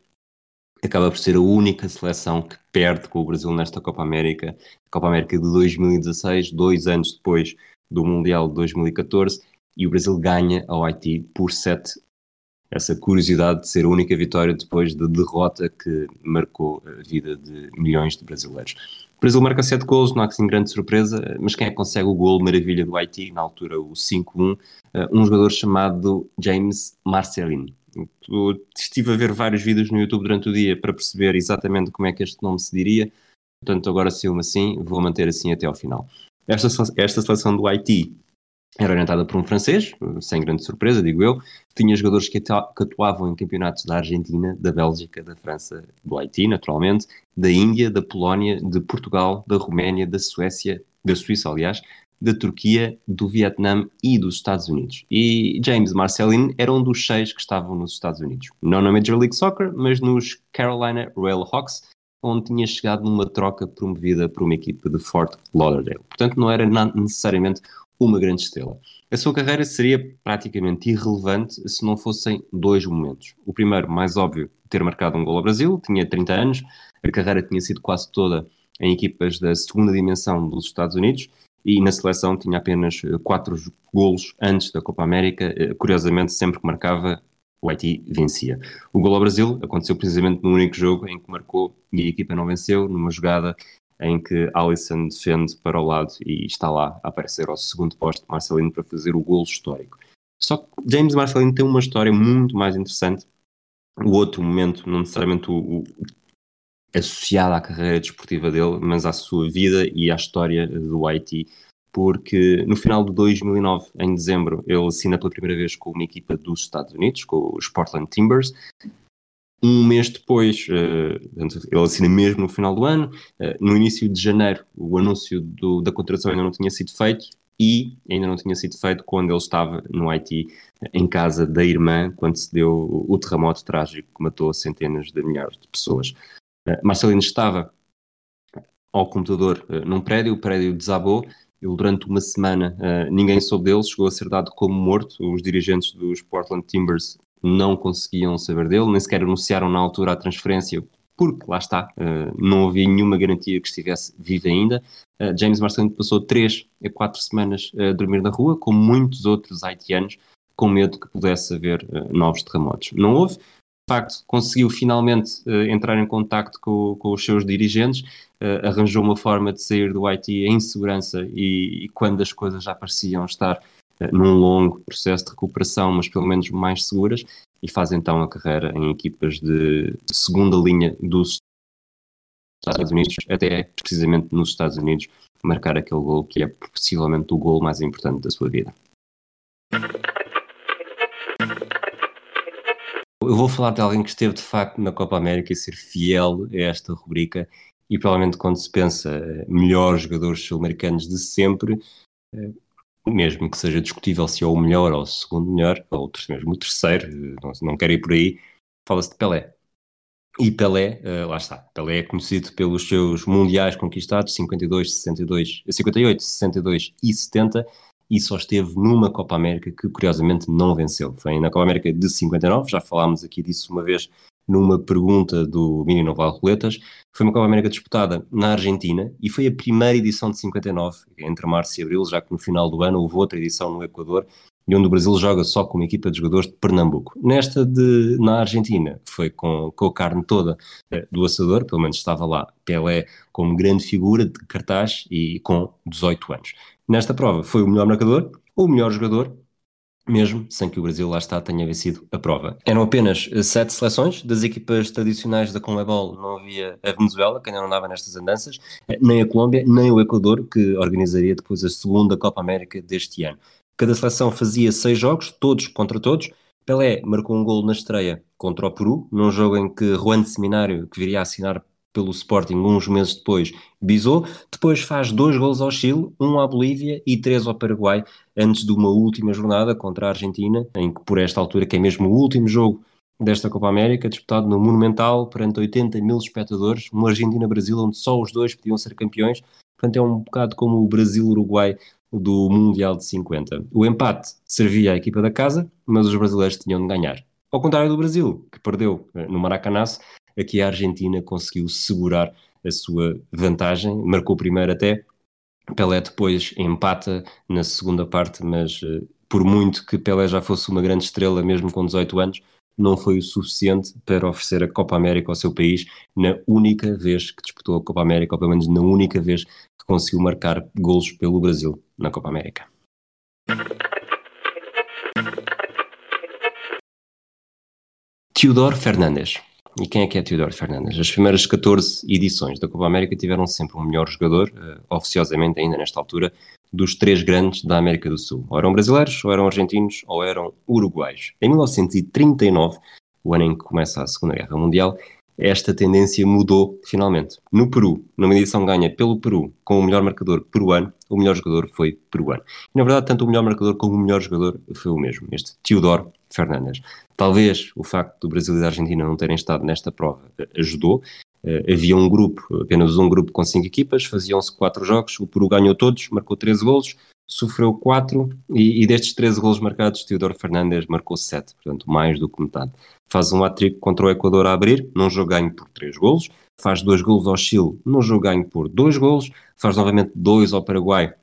acaba por ser a única seleção que perde com o Brasil nesta Copa América, Copa América de 2016, dois anos depois do Mundial de 2014, e o Brasil ganha ao Haiti por 7 essa curiosidade de ser a única vitória depois da derrota que marcou a vida de milhões de brasileiros. O Brasil marca 7 gols, não há assim grande surpresa, mas quem é que consegue o gol maravilha do Haiti, na altura o 5-1, eh, um jogador chamado James Marcelin. Estive a ver vários vídeos no YouTube durante o dia para perceber exatamente como é que este nome se diria. portanto agora saiu-me assim, vou manter assim até ao final. Esta, esta seleção do Haiti era orientada por um francês, sem grande surpresa, digo eu. Tinha jogadores que, atuavam em campeonatos da Argentina, da Bélgica, da França, do Haiti, naturalmente, da Índia, da Polónia, de Portugal, da Roménia, da Suécia, da Suíça, aliás, da Turquia, do Vietnã e dos Estados Unidos. E James Marcelin era um dos seis que estavam nos Estados Unidos. Não na Major League Soccer, mas nos Carolina Railhawks, onde tinha chegado numa troca promovida por uma equipe de Fort Lauderdale. Portanto, não era necessariamente uma grande estrela. A sua carreira seria praticamente irrelevante se não fossem dois momentos. O primeiro, mais óbvio, ter marcado um gol ao Brasil, tinha 30 anos, a carreira tinha sido quase toda em equipas da segunda dimensão dos Estados Unidos e na seleção tinha apenas eh, quatro golos antes da Copa América. Eh, curiosamente, sempre que marcava, o Haiti vencia. O gol ao Brasil aconteceu precisamente no único jogo em que marcou e a equipa não venceu, numa jogada em que Alisson defende para o lado e está lá a aparecer ao segundo posto Marcelino para fazer o golo histórico. Só que James Marcelino tem uma história muito mais interessante. O outro momento, não necessariamente o, o associado à carreira desportiva dele, mas à sua vida e à história do Haiti, porque no final de 2009, em dezembro, ele assina pela primeira vez com uma equipa dos Estados Unidos, com os Portland Timbers, um mês depois, uh, ele assina mesmo no final do ano, uh, no início de janeiro, o anúncio do, da contratação ainda não tinha sido feito e ainda não tinha sido feito quando ele estava no Haiti, em casa da irmã, quando se deu o terremoto trágico que matou centenas de milhares de pessoas. Marcelino estava ao computador num prédio, o prédio desabou, ele durante uma semana uh, ninguém soube dele, chegou a ser dado como morto. Os dirigentes dos Portland Timbers não conseguiam saber dele, nem sequer anunciaram na altura a transferência, porque lá está, uh, não havia nenhuma garantia que estivesse vivo ainda. Uh, James Marcelino passou três a quatro semanas a dormir na rua, como muitos outros haitianos, com medo que pudesse haver novos terremotos. Não houve. De facto, conseguiu finalmente entrar em contato com, com, os seus dirigentes, arranjou uma forma de sair do Haiti em segurança e, e quando as coisas já pareciam estar num longo processo de recuperação, mas pelo menos mais seguras, e faz então a carreira em equipas de segunda linha dos Estados Unidos, até precisamente nos Estados Unidos, marcar aquele gol que é possivelmente o gol mais importante da sua vida. Eu vou falar de alguém que esteve de facto na Copa América e ser fiel a esta rubrica, e provavelmente quando se pensa melhores jogadores sul-americanos de sempre, eh, mesmo que seja discutível se é o melhor ou o segundo melhor, ou mesmo o terceiro, não, não quero ir por aí, fala-se de Pelé. E Pelé, uh, lá está, Pelé é conhecido pelos seus mundiais conquistados, 52, 62, 58, 62 e 70, e só esteve numa Copa América que curiosamente não venceu. Foi na Copa América de 59, já falámos aqui disso uma vez numa pergunta do Mini Noval Roletas. Foi uma Copa América disputada na Argentina e foi a primeira edição de 59, entre março e abril, já que no final do ano houve outra edição no Equador, e onde o Brasil joga só com uma equipa de jogadores de Pernambuco. Nesta de, na Argentina foi com, com a carne toda eh, do assador, pelo menos estava lá Pelé como grande figura de cartaz e com 18 anos. Nesta prova foi o melhor marcador, o melhor jogador mesmo sem que o Brasil lá está tenha vencido a prova. Eram apenas eh, sete seleções, das equipas tradicionais da Conmebol não havia a Venezuela, que ainda não andava nestas andanças, eh, nem a Colômbia, nem o Equador, que organizaria depois a segunda Copa América deste ano. Cada seleção fazia seis jogos, todos contra todos. Pelé marcou um gol na estreia contra o Peru, num jogo em que Juan Seminário, que viria a assinar pelo Sporting uns meses depois, bisou. Depois faz dois gols ao Chile, um à Bolívia e três ao Paraguai, antes de uma última jornada contra a Argentina, em que por esta altura, que é mesmo o último jogo desta Copa América, disputado no Monumental, perante 80 mil espectadores, uma Argentina-Brasil onde só os dois podiam ser campeões. Portanto, é um bocado como o Brasil-Uruguai do Mundial de 50. O empate servia à equipa da casa, mas os brasileiros tinham de ganhar. Ao contrário do Brasil, que perdeu eh, no Maracanã, aqui a Argentina conseguiu segurar a sua vantagem, marcou primeiro até, Pelé depois empata na segunda parte, mas uh, por muito que Pelé já fosse uma grande estrela, mesmo com 18 anos, não foi o suficiente para oferecer a Copa América ao seu país na única vez que disputou a Copa América, ou pelo menos na única vez que conseguiu marcar golos pelo Brasil na Copa América. Teodoro Fernandes E quem é que é Teodoro Fernandes? As primeiras 14 edições da Copa América tiveram sempre um melhor jogador, uh, oficiosamente ainda nesta altura, dos três grandes da América do Sul. Ou eram brasileiros, ou eram argentinos, ou eram uruguaios. Em 1939, o ano em que começa a Segunda Guerra Mundial, esta tendência mudou finalmente. No Peru, numa edição ganha pelo Peru com o melhor marcador peruano, o melhor jogador foi peruano. E, na verdade, tanto o melhor marcador como o melhor jogador foi o mesmo, este Teodoro Fernandes. Talvez o facto do Brasil e da Argentina não terem estado nesta prova ajudou. Uh, havia um grupo, apenas um grupo com cinco equipas, faziam-se quatro jogos, o Peru ganhou todos, marcou 13 golos, sofreu 4 e, e, destes 13 golos marcados, Teodoro Fernandes marcou 7, portanto mais do que metade. Faz um hat-trick contra o Equador a abrir, num jogo ganho por 3 golos, faz 2 golos ao Chile, num jogo ganho por 2 golos, faz novamente 2 ao Paraguai,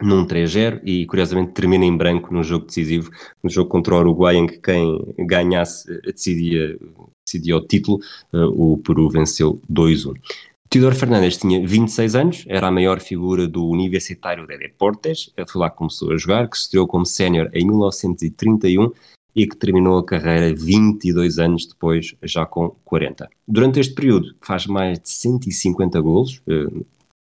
num 3-0 e curiosamente termina em branco no jogo decisivo, no jogo contra o Uruguai em que quem ganhasse decidia, decidia o título, uh, o Peru venceu 2-1. Teodoro Fernandes tinha 26 anos, era a maior figura do Universitário de Deportes, foi lá que começou a jogar, que estreou como sénior em 1931 e que terminou a carreira 22 anos depois, já com 40. Durante este período faz mais de 150 golos eh,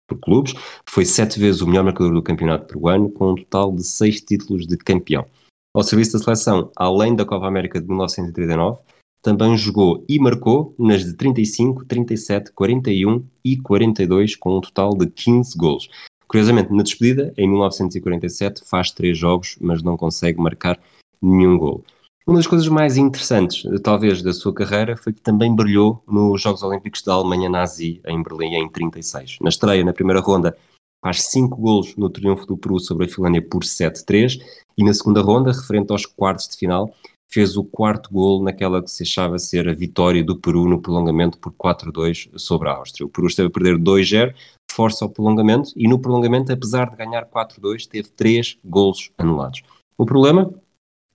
por clubes, foi sete vezes o melhor marcador do campeonato peruano, com um total de seis títulos de campeão. Ao serviço da seleção, além da Copa América de 1939, também jogou e marcou nas de 35, 37, 41 e 42, com um total de 15 golos. Curiosamente, na despedida, em 1947, faz três jogos, mas não consegue marcar nenhum gol. Uma das coisas mais interessantes, talvez, da sua carreira foi que também brilhou nos Jogos Olímpicos da Alemanha Nazi, em Berlim, em 36. Na estreia, na primeira ronda, faz cinco golos no triunfo do Peru sobre a Finlândia por 7-3 e na segunda ronda, referente aos quartos de final, fez o quarto gol naquela que se achava ser a vitória do Peru no prolongamento por 4-2 sobre a Áustria. O Peru esteve a perder 2-0, força ao prolongamento, e no prolongamento, apesar de ganhar 4-2, teve 3 golos anulados. O problema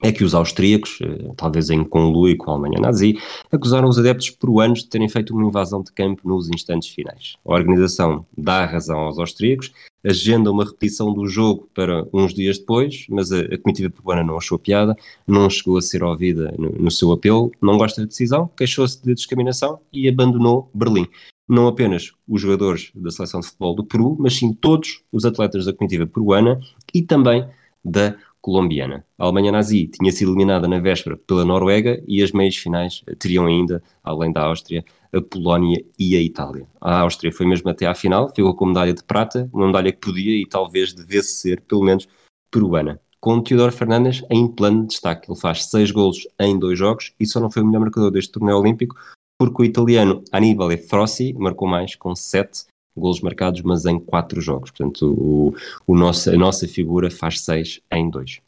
é que os austríacos, eh, talvez em conluio com a Alemanha nazi, acusaram os adeptos peruanos de terem feito uma invasão de campo nos instantes finais. A organização dá razão aos austríacos, agenda uma repetição do jogo para uns dias depois, mas a, a comitiva peruana não achou piada, não chegou a ser ouvida no, no seu apelo, não gosta da decisão, queixou-se de discriminação e abandonou Berlim não apenas os jogadores da seleção de futebol do Peru, mas sim todos os atletas da comitiva peruana e também da colombiana. A Alemanha nazi tinha sido eliminada na véspera pela Noruega e as meias finais teriam ainda, além da Áustria, a Polónia e a Itália. A Áustria foi mesmo até à final, ficou com medalha de prata, uma medalha que podia e talvez devesse ser, pelo menos, peruana. Com Teodoro Fernandes em plano de destaque. Ele faz seis golos em dois jogos e só não foi o melhor marcador deste torneio olímpico porque o italiano Annibale Frossi marcou mais com sete golos marcados, mas em quatro jogos. Portanto, o, o nosso, a nossa figura faz seis em dois.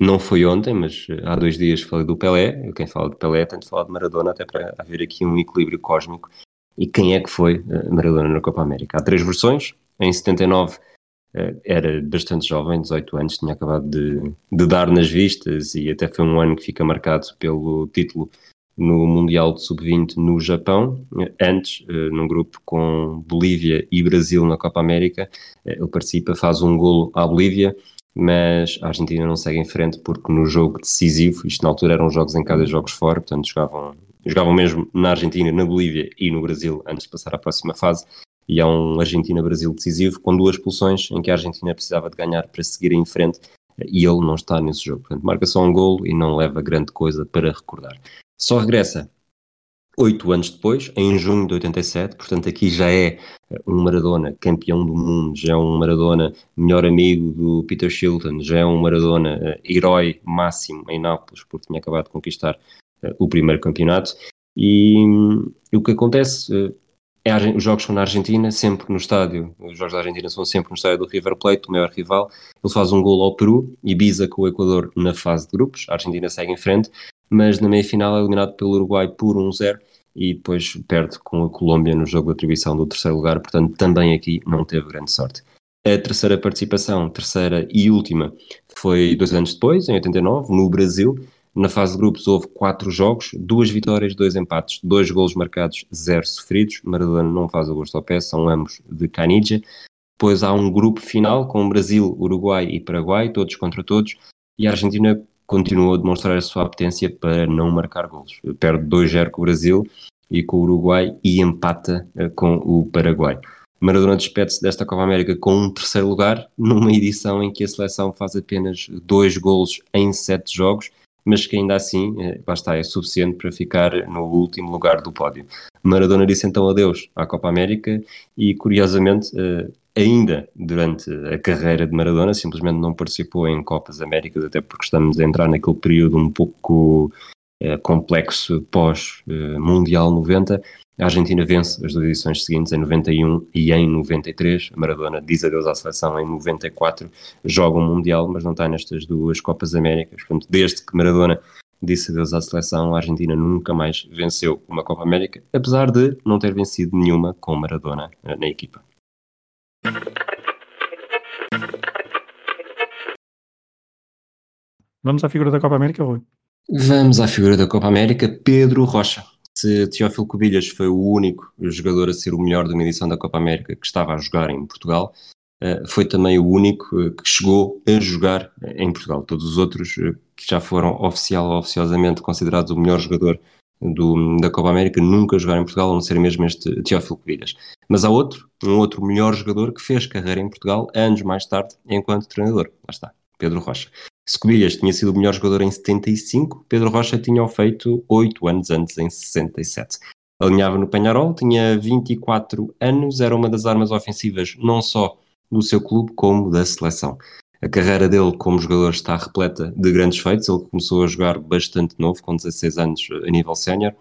Não foi ontem, mas eh, há dois dias falei do Pelé. Eu, quem fala de Pelé, tem de falar de Maradona, até para haver aqui um equilíbrio cósmico. E quem é que foi eh, Maradona na Copa América? Há três versões. Em 79 eh, era bastante jovem, 18 anos, tinha acabado de, de dar nas vistas e até foi um ano que fica marcado pelo título no Mundial de Sub-20 no Japão, antes, eh, num grupo com Bolívia e Brasil na Copa América, eh, ele participa, faz um golo à Bolívia, mas a Argentina não segue em frente porque no jogo decisivo, isto na altura eram jogos em casa e jogos fora, portanto jogavam, jogavam mesmo na Argentina, na Bolívia e no Brasil antes de passar à próxima fase, e há um Argentina-Brasil decisivo com duas expulsões em que a Argentina precisava de ganhar para seguir em frente e ele não está nesse jogo. Portanto, marca só um golo e não leva grande coisa para recordar. Só regressa oito anos depois, em junho de 87, portanto aqui já é eh, um Maradona campeão do mundo, já é um Maradona melhor amigo do Peter Shilton, já é um Maradona uh, herói máximo em Nápoles, porque tinha acabado de conquistar uh, o primeiro campeonato. E, um, o que acontece uh, é os jogos são na Argentina, sempre no estádio, os jogos da Argentina são sempre no estádio do River Plate, o maior rival. Ele faz um gol ao Peru e bisa com o Equador na fase de grupos. A Argentina segue em frente mas na meia-final é eliminado pelo Uruguai por 1-0 e depois perde com a Colômbia no jogo de atribuição do terceiro lugar, portanto também aqui não teve grande sorte. A terceira participação, terceira e última, foi dois anos depois, em 89, no Brasil. Na fase de grupos houve quatro jogos, duas vitórias, dois empates, dois golos marcados, zero sofridos. Maradona não faz o gosto ao pé, são ambos de Canija. Depois há um grupo final com Brasil, Uruguai e Paraguai, todos contra todos, e a Argentina continuou a demonstrar a sua apetência para não marcar golos. Perde 2-0 com o Brasil e com o Uruguai e empata uh, com o Paraguai. Maradona despede-se desta Copa América com um terceiro lugar, numa edição em que a seleção faz apenas dois golos em sete jogos, mas que ainda assim, eh, lá está, é suficiente para ficar no último lugar do pódio. Maradona disse então adeus à Copa América e, curiosamente, eh, ainda durante a carreira de Maradona, simplesmente não participou em Copas Américas, até porque estamos a entrar naquele período um pouco eh, complexo pós-Mundial 90, a Argentina vence as duas edições seguintes em 91 e em 93. A Maradona diz adeus à seleção em 94, joga um Mundial, mas não está nestas duas Copas Américas. Portanto, desde que Maradona disse adeus à seleção, a Argentina nunca mais venceu uma Copa América, apesar de não ter vencido nenhuma com Maradona eh, na equipa. Vamos à figura da Copa América, Rui? Vamos à figura da Copa América, Pedro Rocha. Se Teófilo Cubilhas foi o único jogador a ser o melhor de uma edição da Copa América que estava a jogar em Portugal, eh, foi também o único eh, que chegou a jogar em Portugal. Todos os outros eh, que já foram oficial ou oficiosamente considerados o melhor jogador do, da Copa América nunca jogaram em Portugal, a não ser mesmo este Teófilo Cubilhas. Mas há outro, um outro melhor jogador que fez carreira em Portugal anos mais tarde enquanto treinador. Lá está, Pedro Rocha. Se Cubilhas tinha sido o melhor jogador em 75, Pedro Rocha tinha o feito 8 anos antes, em 67. Alinhava no Penharol, tinha 24 anos, era uma das armas ofensivas não só do seu clube, como da seleção. A carreira dele como jogador está repleta de grandes feitos. Ele começou a jogar bastante novo, com 16 anos a nível sénior.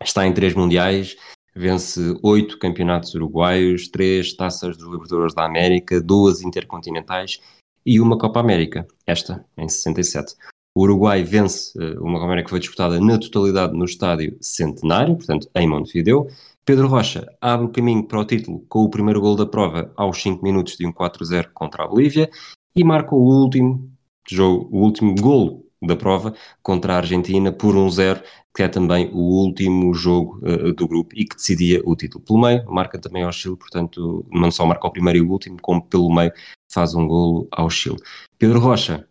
Está em três mundiais, vence oito campeonatos uruguaios, três taças dos Libertadores da América, duas intercontinentais e uma Copa América, esta em 67. O Uruguai vence uh, uma Copa América que foi disputada na totalidade no estádio Centenário, portanto em Montevideo. Pedro Rocha abre o caminho para o título com o primeiro gol da prova aos 5 minutos de um 4-0 contra a Bolívia e marca o último jogo, o último gol da prova contra a Argentina por 1-0, que é também o último jogo uh, do grupo e que decidia o título. Pelo meio, marca também ao Chile, portanto, não só marca o primeiro e o último, como pelo meio faz um golo ao Chile. Pedro Rocha,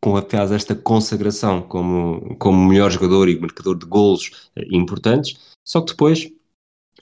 com apenas esta consagração como, como melhor jogador e marcador de golos uh, importantes, só que depois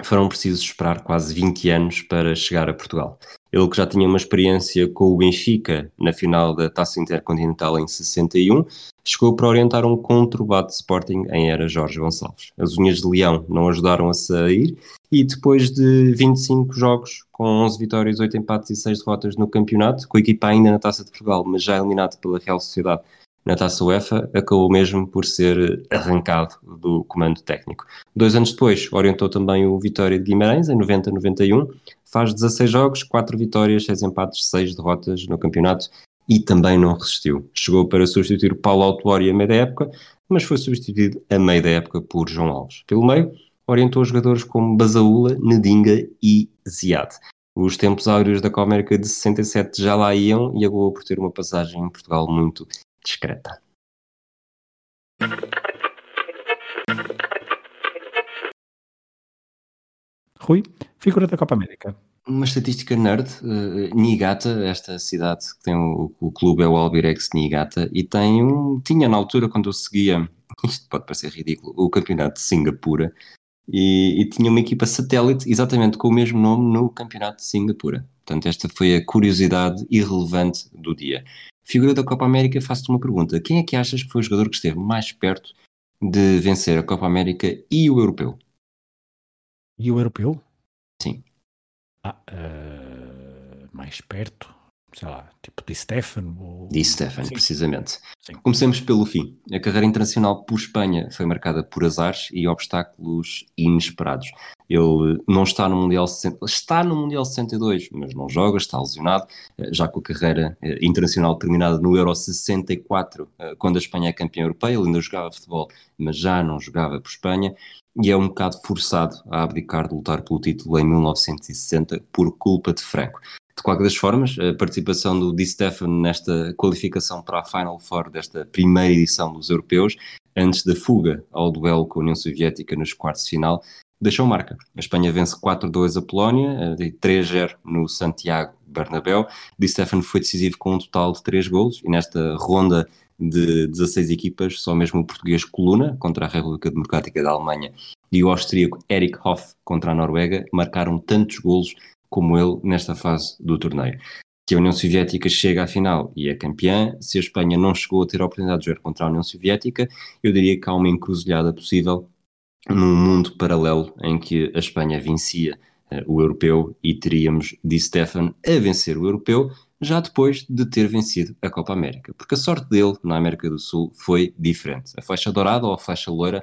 foram precisos esperar quase 20 anos para chegar a Portugal. Ele que já tinha uma experiência com o Benfica na final da Taça Intercontinental em 61, chegou para orientar um conturbado Sporting em era Jorge Gonçalves. As unhas de leão não ajudaram a sair e depois de 25 jogos, com 11 vitórias, 8 empates e 6 derrotas no campeonato, com a equipa ainda na Taça de Portugal, mas já eliminado pela Real Sociedade na Taça UEFA, acabou mesmo por ser arrancado do comando técnico. Dois anos depois, orientou também o Vitória de Guimarães, em 90-91, faz 16 jogos, 4 vitórias, 6 empates, 6 derrotas no campeonato e também não resistiu. Chegou para substituir Paulo Autuori a meio da época, mas foi substituído a meio da época por João Alves. Pelo meio, orientou jogadores como Basaúla, Nedinga e Ziad. Os tempos áureos da Copa América de 67 já lá iam e acabou por ter uma passagem em Portugal muito discreta. Rui, figura da Copa América. Uma estatística nerd, uh, Niigata, esta cidade que tem o, o clube é o Albirex Niigata e tem um, tinha na altura quando eu seguia, isto pode parecer ridículo, o campeonato de Singapura e, e, tinha uma equipa satélite exatamente com o mesmo nome no campeonato de Singapura. Portanto, esta foi a curiosidade irrelevante do dia. Figura da Copa América, faço-te uma pergunta. Quem é que achas que foi o jogador que esteve mais perto de vencer a Copa América e o Europeu? E o Europeu? Sim. Ah, uh, mais perto? Sei lá, tipo Di Stefano. Ou... Di Stefano, precisamente. Sim. Comecemos pelo fim. A carreira internacional por Espanha foi marcada por azares e obstáculos inesperados. Ele não está no Mundial está no Mundial 62, mas não joga, está lesionado, eh, já com a carreira eh, internacional terminada no Euro 64, eh, quando a Espanha é campeã europeia, ele ainda jogava futebol, mas já não jogava por Espanha, e é um bocado forçado a abdicar de lutar pelo título em 1960 por culpa de Franco. De qualquer das formas, a participação do Di Stefano nesta qualificação para a Final Four desta primeira edição dos europeus, antes da fuga ao duelo com a União Soviética nos quartos de final, deixou marca. A Espanha vence 4-2 a Polónia, 3-0 no Santiago Bernabéu. Di Stefano foi decisivo com um total de 3 golos e nesta ronda de 16 equipas, só mesmo o português Coluna contra a República Democrática da Alemanha e o austríaco Erich Hoff contra a Noruega marcaram tantos golos como ele nesta fase do torneio. Se a União Soviética chega à final e é campeã, se a Espanha não chegou a ter a oportunidade de jogar contra a União Soviética, eu diria que há uma encruzilhada possível num mundo paralelo em que a Espanha vencia uh, o europeu e teríamos Di Stefan a vencer o europeu já depois de ter vencido a Copa América. Porque a sorte dele na América do Sul foi diferente. A flecha dourada ou a flecha loira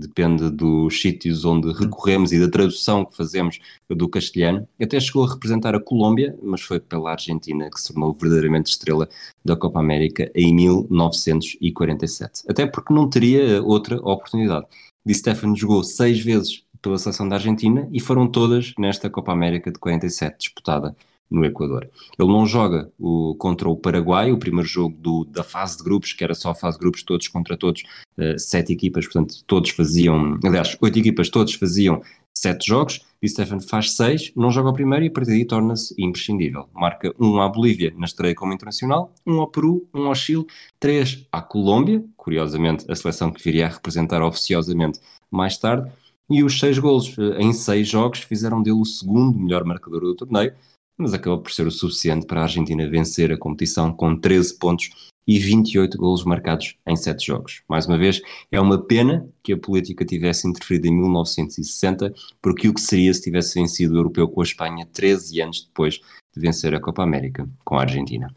depende dos sítios onde recorremos e da tradução que fazemos do castelhano. Até chegou a representar a Colômbia, mas foi pela Argentina que se tornou verdadeiramente estrela da Copa América em 1947. Até porque não teria outra oportunidade. Di Stefano jogou seis vezes pela seleção da Argentina e foram todas nesta Copa América de 47 disputada no Equador. Ele não joga o, contra o Paraguai, o primeiro jogo do, da fase de grupos, que era só fase de grupos, todos contra todos, uh, sete equipas, portanto, todos faziam, aliás, oito equipas, todos faziam sete jogos, e Stefan faz seis, não joga o primeiro e a partir daí torna-se imprescindível. Marca um à Bolívia na estreia como internacional, um ao Peru, um ao Chile, três à Colômbia, curiosamente a seleção que viria a representar oficiosamente mais tarde, e os seis golos eh, em seis jogos fizeram dele o segundo melhor marcador do torneio, mas acabou por ser o suficiente para a Argentina vencer a competição com 13 pontos e 28 golos marcados em 7 jogos. Mais uma vez, é uma pena que a política tivesse interferido em 1960, porque o que seria se tivesse vencido o europeu com a Espanha 13 anos depois de vencer a Copa América com a Argentina.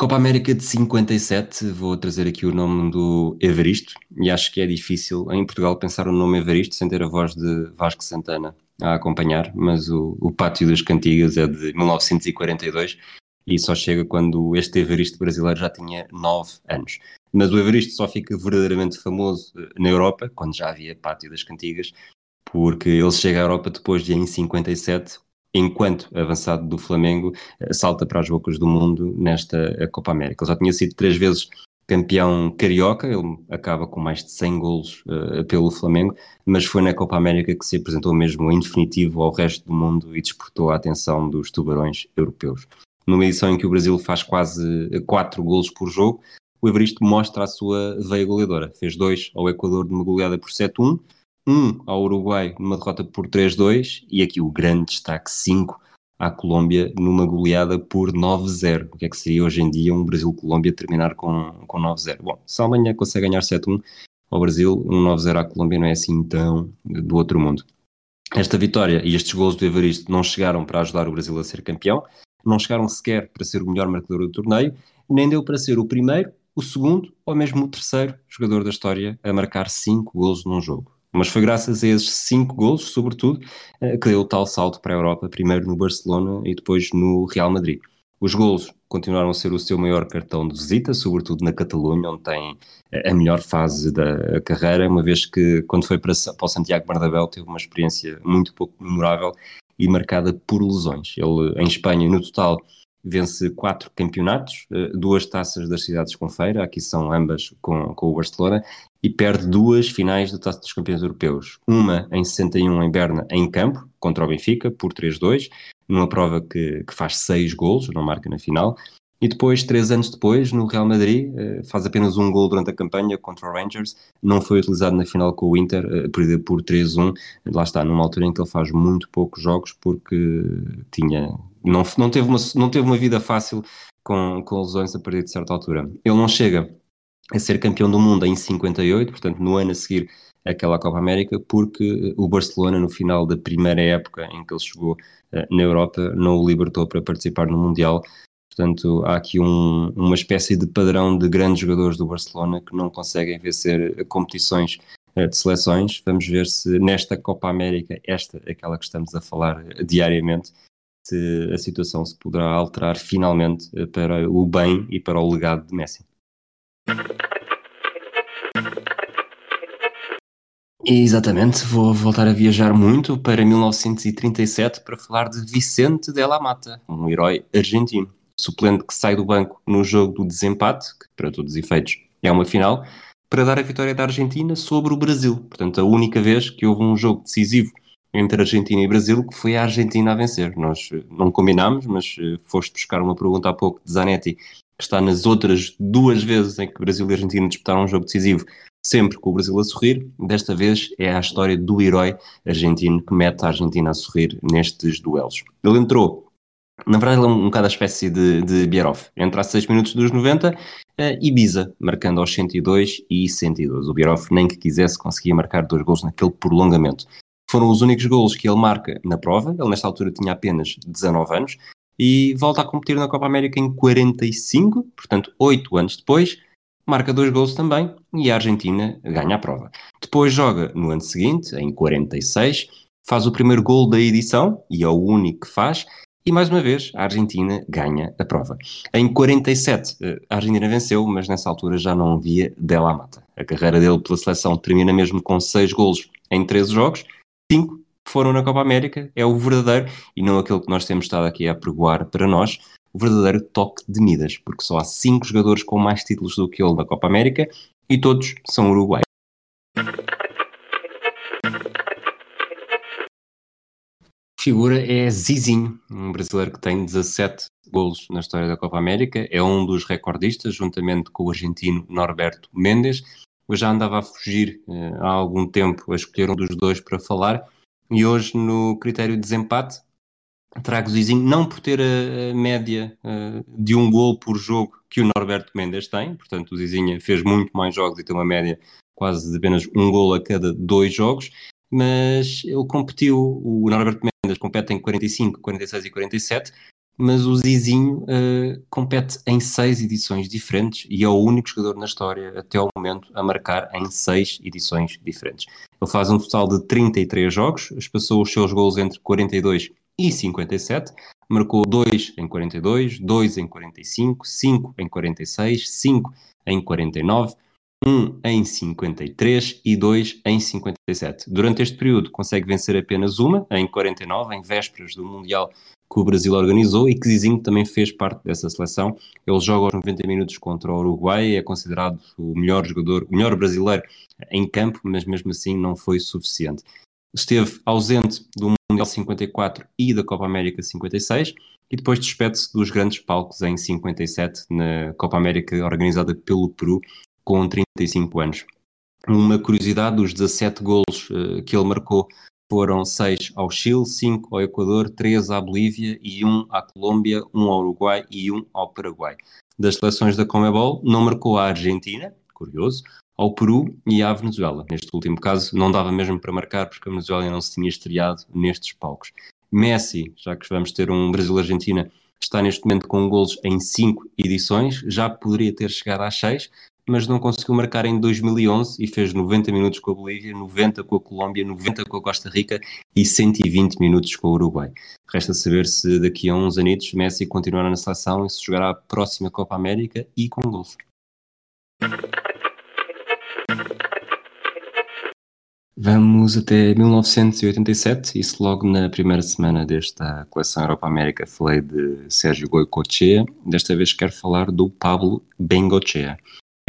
Copa América de 57, vou trazer aqui o nome do Evaristo, e acho que é difícil em Portugal pensar o nome Evaristo sem ter a voz de Vasco Santana a acompanhar, mas o, o Pátio das Cantigas é de 1942 e só chega quando este Evaristo brasileiro já tinha 9 anos. Mas o Evaristo só fica verdadeiramente famoso eh, na Europa, quando já havia Pátio das Cantigas, porque ele chega à Europa depois de, em 57, enquanto avançado do Flamengo, eh, salta para as bocas do mundo nesta eh, Copa América. Ele já tinha sido três vezes campeão carioca, ele acaba com mais de 100 golos uh, pelo Flamengo, mas foi na Copa América que se apresentou mesmo em definitivo ao resto do mundo e despertou a atenção dos tubarões europeus. Numa edição em que o Brasil faz quase 4 golos por jogo, o Evaristo mostra a sua veia goleadora. Fez dois ao Equador de uma goleada por 7-1, um ao Uruguai numa derrota por 3-2 e aqui o grande destaque 5 à Colômbia numa goleada por 9-0. O que é que seria hoje em dia um Brasil-Colômbia terminar com, com 9-0? Bom, se a Alemanha consegue ganhar 7-1 ao Brasil, um 9-0 à Colômbia não é assim tão do outro mundo. Esta vitória e estes gols do Evaristo não chegaram para ajudar o Brasil a ser campeão, não chegaram sequer para ser o melhor marcador do torneio, nem deu para ser o primeiro, o segundo ou mesmo o terceiro jogador da história a marcar 5 gols num jogo. Mas foi graças a esses cinco gols, sobretudo, eh, que deu o tal salto para a Europa, primeiro no Barcelona e depois no Real Madrid. Os gols continuaram a ser o seu maior cartão de visita, sobretudo na Catalunha, onde tem a melhor fase da carreira, uma vez que, quando foi para, para o Santiago Bernabéu, teve uma experiência muito pouco memorável e marcada por lesões. Ele, em Espanha, no total, vence quatro campeonatos, eh, duas taças das cidades com feira, aqui são ambas com, com o Barcelona, e perde duas finais da Taça dos Campeões Europeus. Uma em 61 em Berna, em campo, contra o Benfica, por 3-2, numa prova que, que faz seis golos, não marca na final. E depois, três anos depois, no Real Madrid, eh, faz apenas um gol durante a campanha contra o Rangers, não foi utilizado na final com o Inter, eh, perdeu por 3-1. Lá está, numa altura em que ele faz muito poucos jogos, porque tinha, não, não, teve, uma, não teve uma vida fácil com, com lesões a partir de certa altura. Ele não chega a ser campeão do mundo em 58, portanto, no ano a seguir aquela Copa América, porque o Barcelona, no final da primeira época em que ele chegou uh, na Europa, não o libertou para participar no Mundial. Portanto, há aqui um, uma espécie de padrão de grandes jogadores do Barcelona que não conseguem vencer competições uh, de seleções. Vamos ver se nesta Copa América, esta, aquela que estamos a falar diariamente, se a situação se poderá alterar finalmente para o bem e para o legado de Messi. Exatamente, vou voltar a viajar muito para 1937 para falar de Vicente de la Mata, um herói argentino, suplente que sai do banco no jogo do desempate, que para todos os efeitos é uma final, para dar a vitória da Argentina sobre o Brasil. Portanto, a única vez que houve um jogo decisivo entre Argentina e Brasil, que foi a Argentina a vencer. Nós eh, não combinámos, mas eh, foste buscar uma pergunta há pouco de Zanetti, que está nas outras duas vezes em que Brasil e Argentina disputaram um jogo decisivo, sempre com o Brasil a sorrir. Desta vez é a história do herói argentino que mete a Argentina a sorrir nestes duelos. Ele entrou na verdade, ele é um, um bocado a espécie de, de Bierhoff. Entra a 6 minutos dos 90, uh, Ibiza, marcando aos 102 e 102. O Bierhoff, nem que quisesse, conseguia marcar dois gols naquele prolongamento. Foram os únicos gols que ele marca na prova. Ele, nesta altura, tinha apenas 19 anos e volta a competir na Copa América em 45, portanto, 8 anos depois. Marca dois gols também e a Argentina ganha a prova. Depois joga no ano seguinte, em 46, faz o primeiro gol da edição e é o único que faz e mais uma vez, a Argentina ganha a prova. Em 47, eh, a Argentina venceu, mas nessa altura já não havia Della Mata. A carreira dele pela seleção termina mesmo com 6 golos em 13 jogos, 5 foram na Copa América. É o verdadeiro, e não aquele que nós temos estado aqui a pregoar para nós, o verdadeiro toque de Midas, porque só há 5 jogadores com mais títulos do que ele na Copa América e todos são uruguaios. figura é Zizinho, um brasileiro que tem 17 golos na história da Copa América, é um dos recordistas, juntamente com o argentino Norberto Mendes. Eu já andava a fugir eh, há algum tempo a escolher um dos dois para falar, e hoje, no critério de desempate, trago o Zizinho, não por ter a, média de um gol por jogo que o Norberto Mendes tem, portanto, o Zizinho fez muito mais jogos e tem uma média quase de apenas um gol a cada dois jogos, mas ele competiu, o Norberto Mendes compete em 45, 46 e 47, mas o Zizinho uh, compete em seis edições diferentes e é o único jogador na história até ao momento a marcar em seis edições diferentes. Ele faz um total de 33 jogos, espaçou os seus gols entre 42 e 57, marcou 2 em 42, 2 em 45, 5 em 46, 5 em 49, um em 53 e dois em 57. Durante este período consegue vencer apenas uma, em 49, em vésperas do Mundial que o Brasil organizou e que Zizinho também fez parte dessa seleção. Ele joga aos 90 minutos contra o Uruguai, é considerado o melhor jogador, o melhor brasileiro em campo, mas mesmo assim não foi suficiente. Esteve ausente do Mundial 54 e da Copa América 56 e depois despede-se dos grandes palcos em 57 na Copa América organizada pelo Peru com 35 anos. Uma curiosidade, dos 17 golos uh, que ele marcou foram 6 ao Chile, 5 ao Equador, 3 à Bolívia e 1 à Colômbia, 1 ao Uruguai e 1 ao Paraguai. Das seleções da Comebol, não marcou a Argentina, curioso, ao Peru e à Venezuela. Neste último caso, não dava mesmo para marcar porque a Venezuela não se tinha estreado nestes palcos. Messi, já que vamos ter um Brasil-Argentina, está neste momento com golos em 5 edições, já poderia ter chegado às 6, mas não conseguiu marcar em 2011 e fez 90 minutos com a Bolívia, 90 com a Colômbia, 90 com a Costa Rica e 120 minutos com o Uruguai. Resta saber se daqui a uns anitos Messi continuará na seleção e se jogará a próxima Copa América e com gols. Vamos até 1987, isso logo na primeira semana desta coleção Europa América falei de Sérgio Goicoechea, desta vez quero falar do Pablo Bengochea.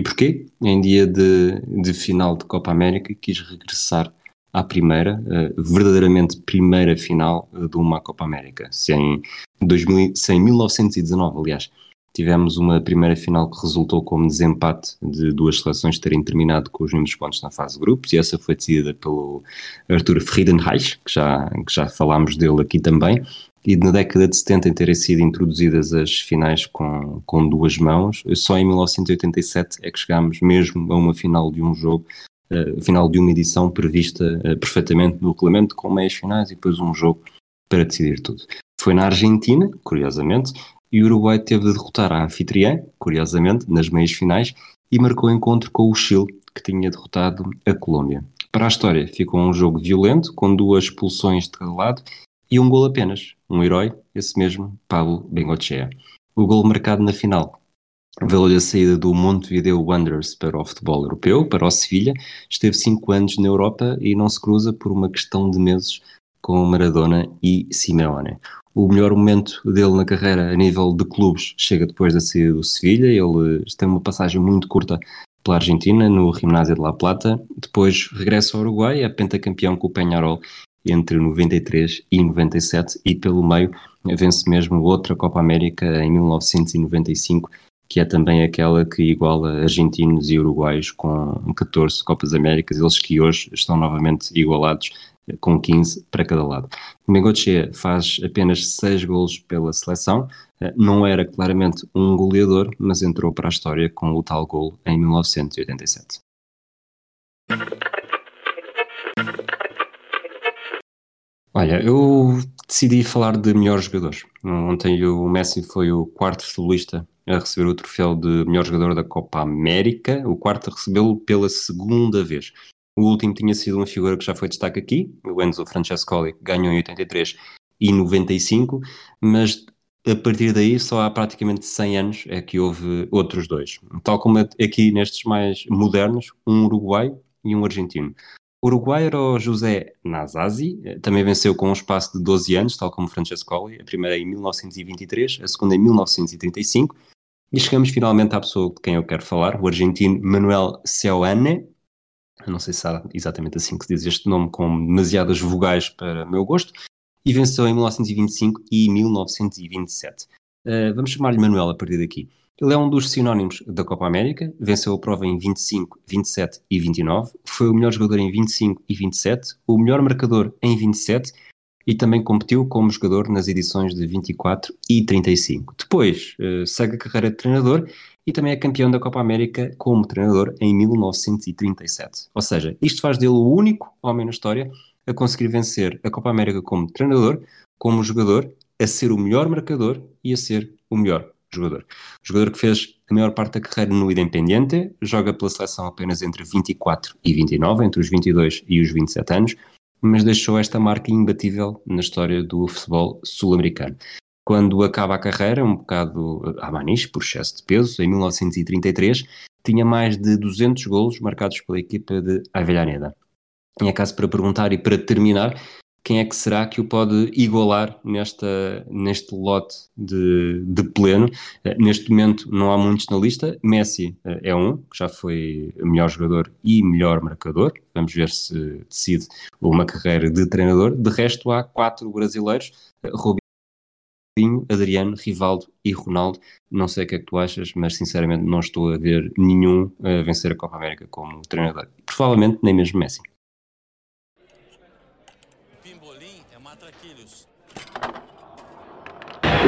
E porquê? Em dia de, de final de Copa América quis regressar à primeira, uh, verdadeiramente primeira final de uma Copa América. Se em, 2000, se em 1919, aliás, tivemos uma primeira final que resultou como desempate de duas seleções terem terminado com os mesmos pontos na fase de grupos, e essa foi decidida pelo Arthur Friedenreich, que já, que já falámos dele aqui também, e na década de 70 em terem sido introduzidas as finais com, com duas mãos, só em 1987 é que chegámos mesmo a uma final de um jogo, uh, final de uma edição prevista uh, perfeitamente no regulamento, com meias finais e depois um jogo para decidir tudo. Foi na Argentina, curiosamente, e o Uruguai teve de derrotar a anfitriã, curiosamente, nas meias finais, e marcou encontro com o Chile, que tinha derrotado a Colômbia. Para a história, ficou um jogo violento, com duas expulsões de cada lado e um gol apenas. Um herói, esse mesmo, Pablo Bengochea. O gol marcado na final valeu-lhe a saída do Montevideo Wanderers para o futebol europeu, para o Sevilha. Esteve cinco anos na Europa e não se cruza por uma questão de meses com Maradona e Simeone. O melhor momento dele na carreira a nível de clubes chega depois da saída do Sevilha. Ele tem uma passagem muito curta pela Argentina no Gimnasia de La Plata. Depois regressa ao Uruguai, é pentacampeão com o Peñarol entre 93 e 97 e pelo meio vence mesmo outra Copa América em 1995 que é também aquela que iguala argentinos e uruguaios com 14 Copas Américas, eles que hoje estão novamente igualados com 15 para cada lado. O Negoche faz apenas 6 golos pela seleção, eh, não era claramente um goleador, mas entrou para a história com o tal gol em 1987. Olha, eu decidi falar de melhores jogadores. Ontem o Messi foi o quarto futbolista a receber o troféu de melhor jogador da Copa América, o quarto a recebê-lo pela segunda vez. O último tinha sido uma figura que já foi destaque aqui, o Enzo Francescoli, que ganhou em 83 e 95, mas a partir daí, só há praticamente 100 anos é que houve outros dois. Tal como aqui nestes mais modernos, um uruguai e um argentino. Uruguai era o José Nazazi, também venceu com um espaço de 12 anos, tal como Francescoli, a primeira em 1923, a segunda em 1935, e chegamos finalmente à pessoa de quem eu quero falar, o argentino Manuel Seoane, não sei se há exatamente assim que se diz este nome, com demasiadas vogais para meu gosto, e venceu em 1925 e 1927. Uh, eh, vamos chamar-lhe Manuel a partir daqui. Ele é um dos sinónimos da Copa América, venceu a prova em 25, 27 e 29, foi o melhor jogador em 25 e 27, o melhor marcador em 27 e também competiu como jogador nas edições de 24 e 35. Depois uh, segue a carreira de treinador e também é campeão da Copa América como treinador em 1937. Ou seja, isto faz dele o único homem na história a conseguir vencer a Copa América como treinador, como jogador, a ser o melhor marcador e a ser o melhor jogador. Jogador que fez a maior parte da carreira no Independiente, joga pela seleção apenas entre 24 e 29, entre os 22 e os 27 anos, mas deixou esta marca imbatível na história do futebol sul-americano. Quando acaba a carreira, um bocado a maniche, por excesso de peso, em 1933, tinha mais de 200 golos marcados pela equipa de Avellaneda. Em acaso para perguntar e para terminar, quem é que será que o pode igualar nesta, neste lote de, de pleno? Uh, neste momento não há muitos na lista. Messi uh, é um, que já foi melhor jogador e melhor marcador. Vamos ver se decide uma carreira de treinador. De resto, há quatro brasileiros: uh, Robinho, Adriano, Rivaldo e Ronaldo. Não sei o que é que tu achas, mas sinceramente não estou a ver nenhum a vencer a Copa América como treinador. Provavelmente nem mesmo Messi.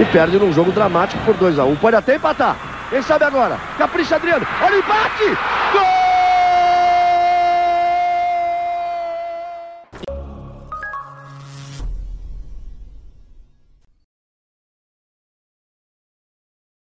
E perde num jogo dramático por 2 a 1 um. Pode até empatar. Quem sabe agora? Capricha Adriano. Olha o empate!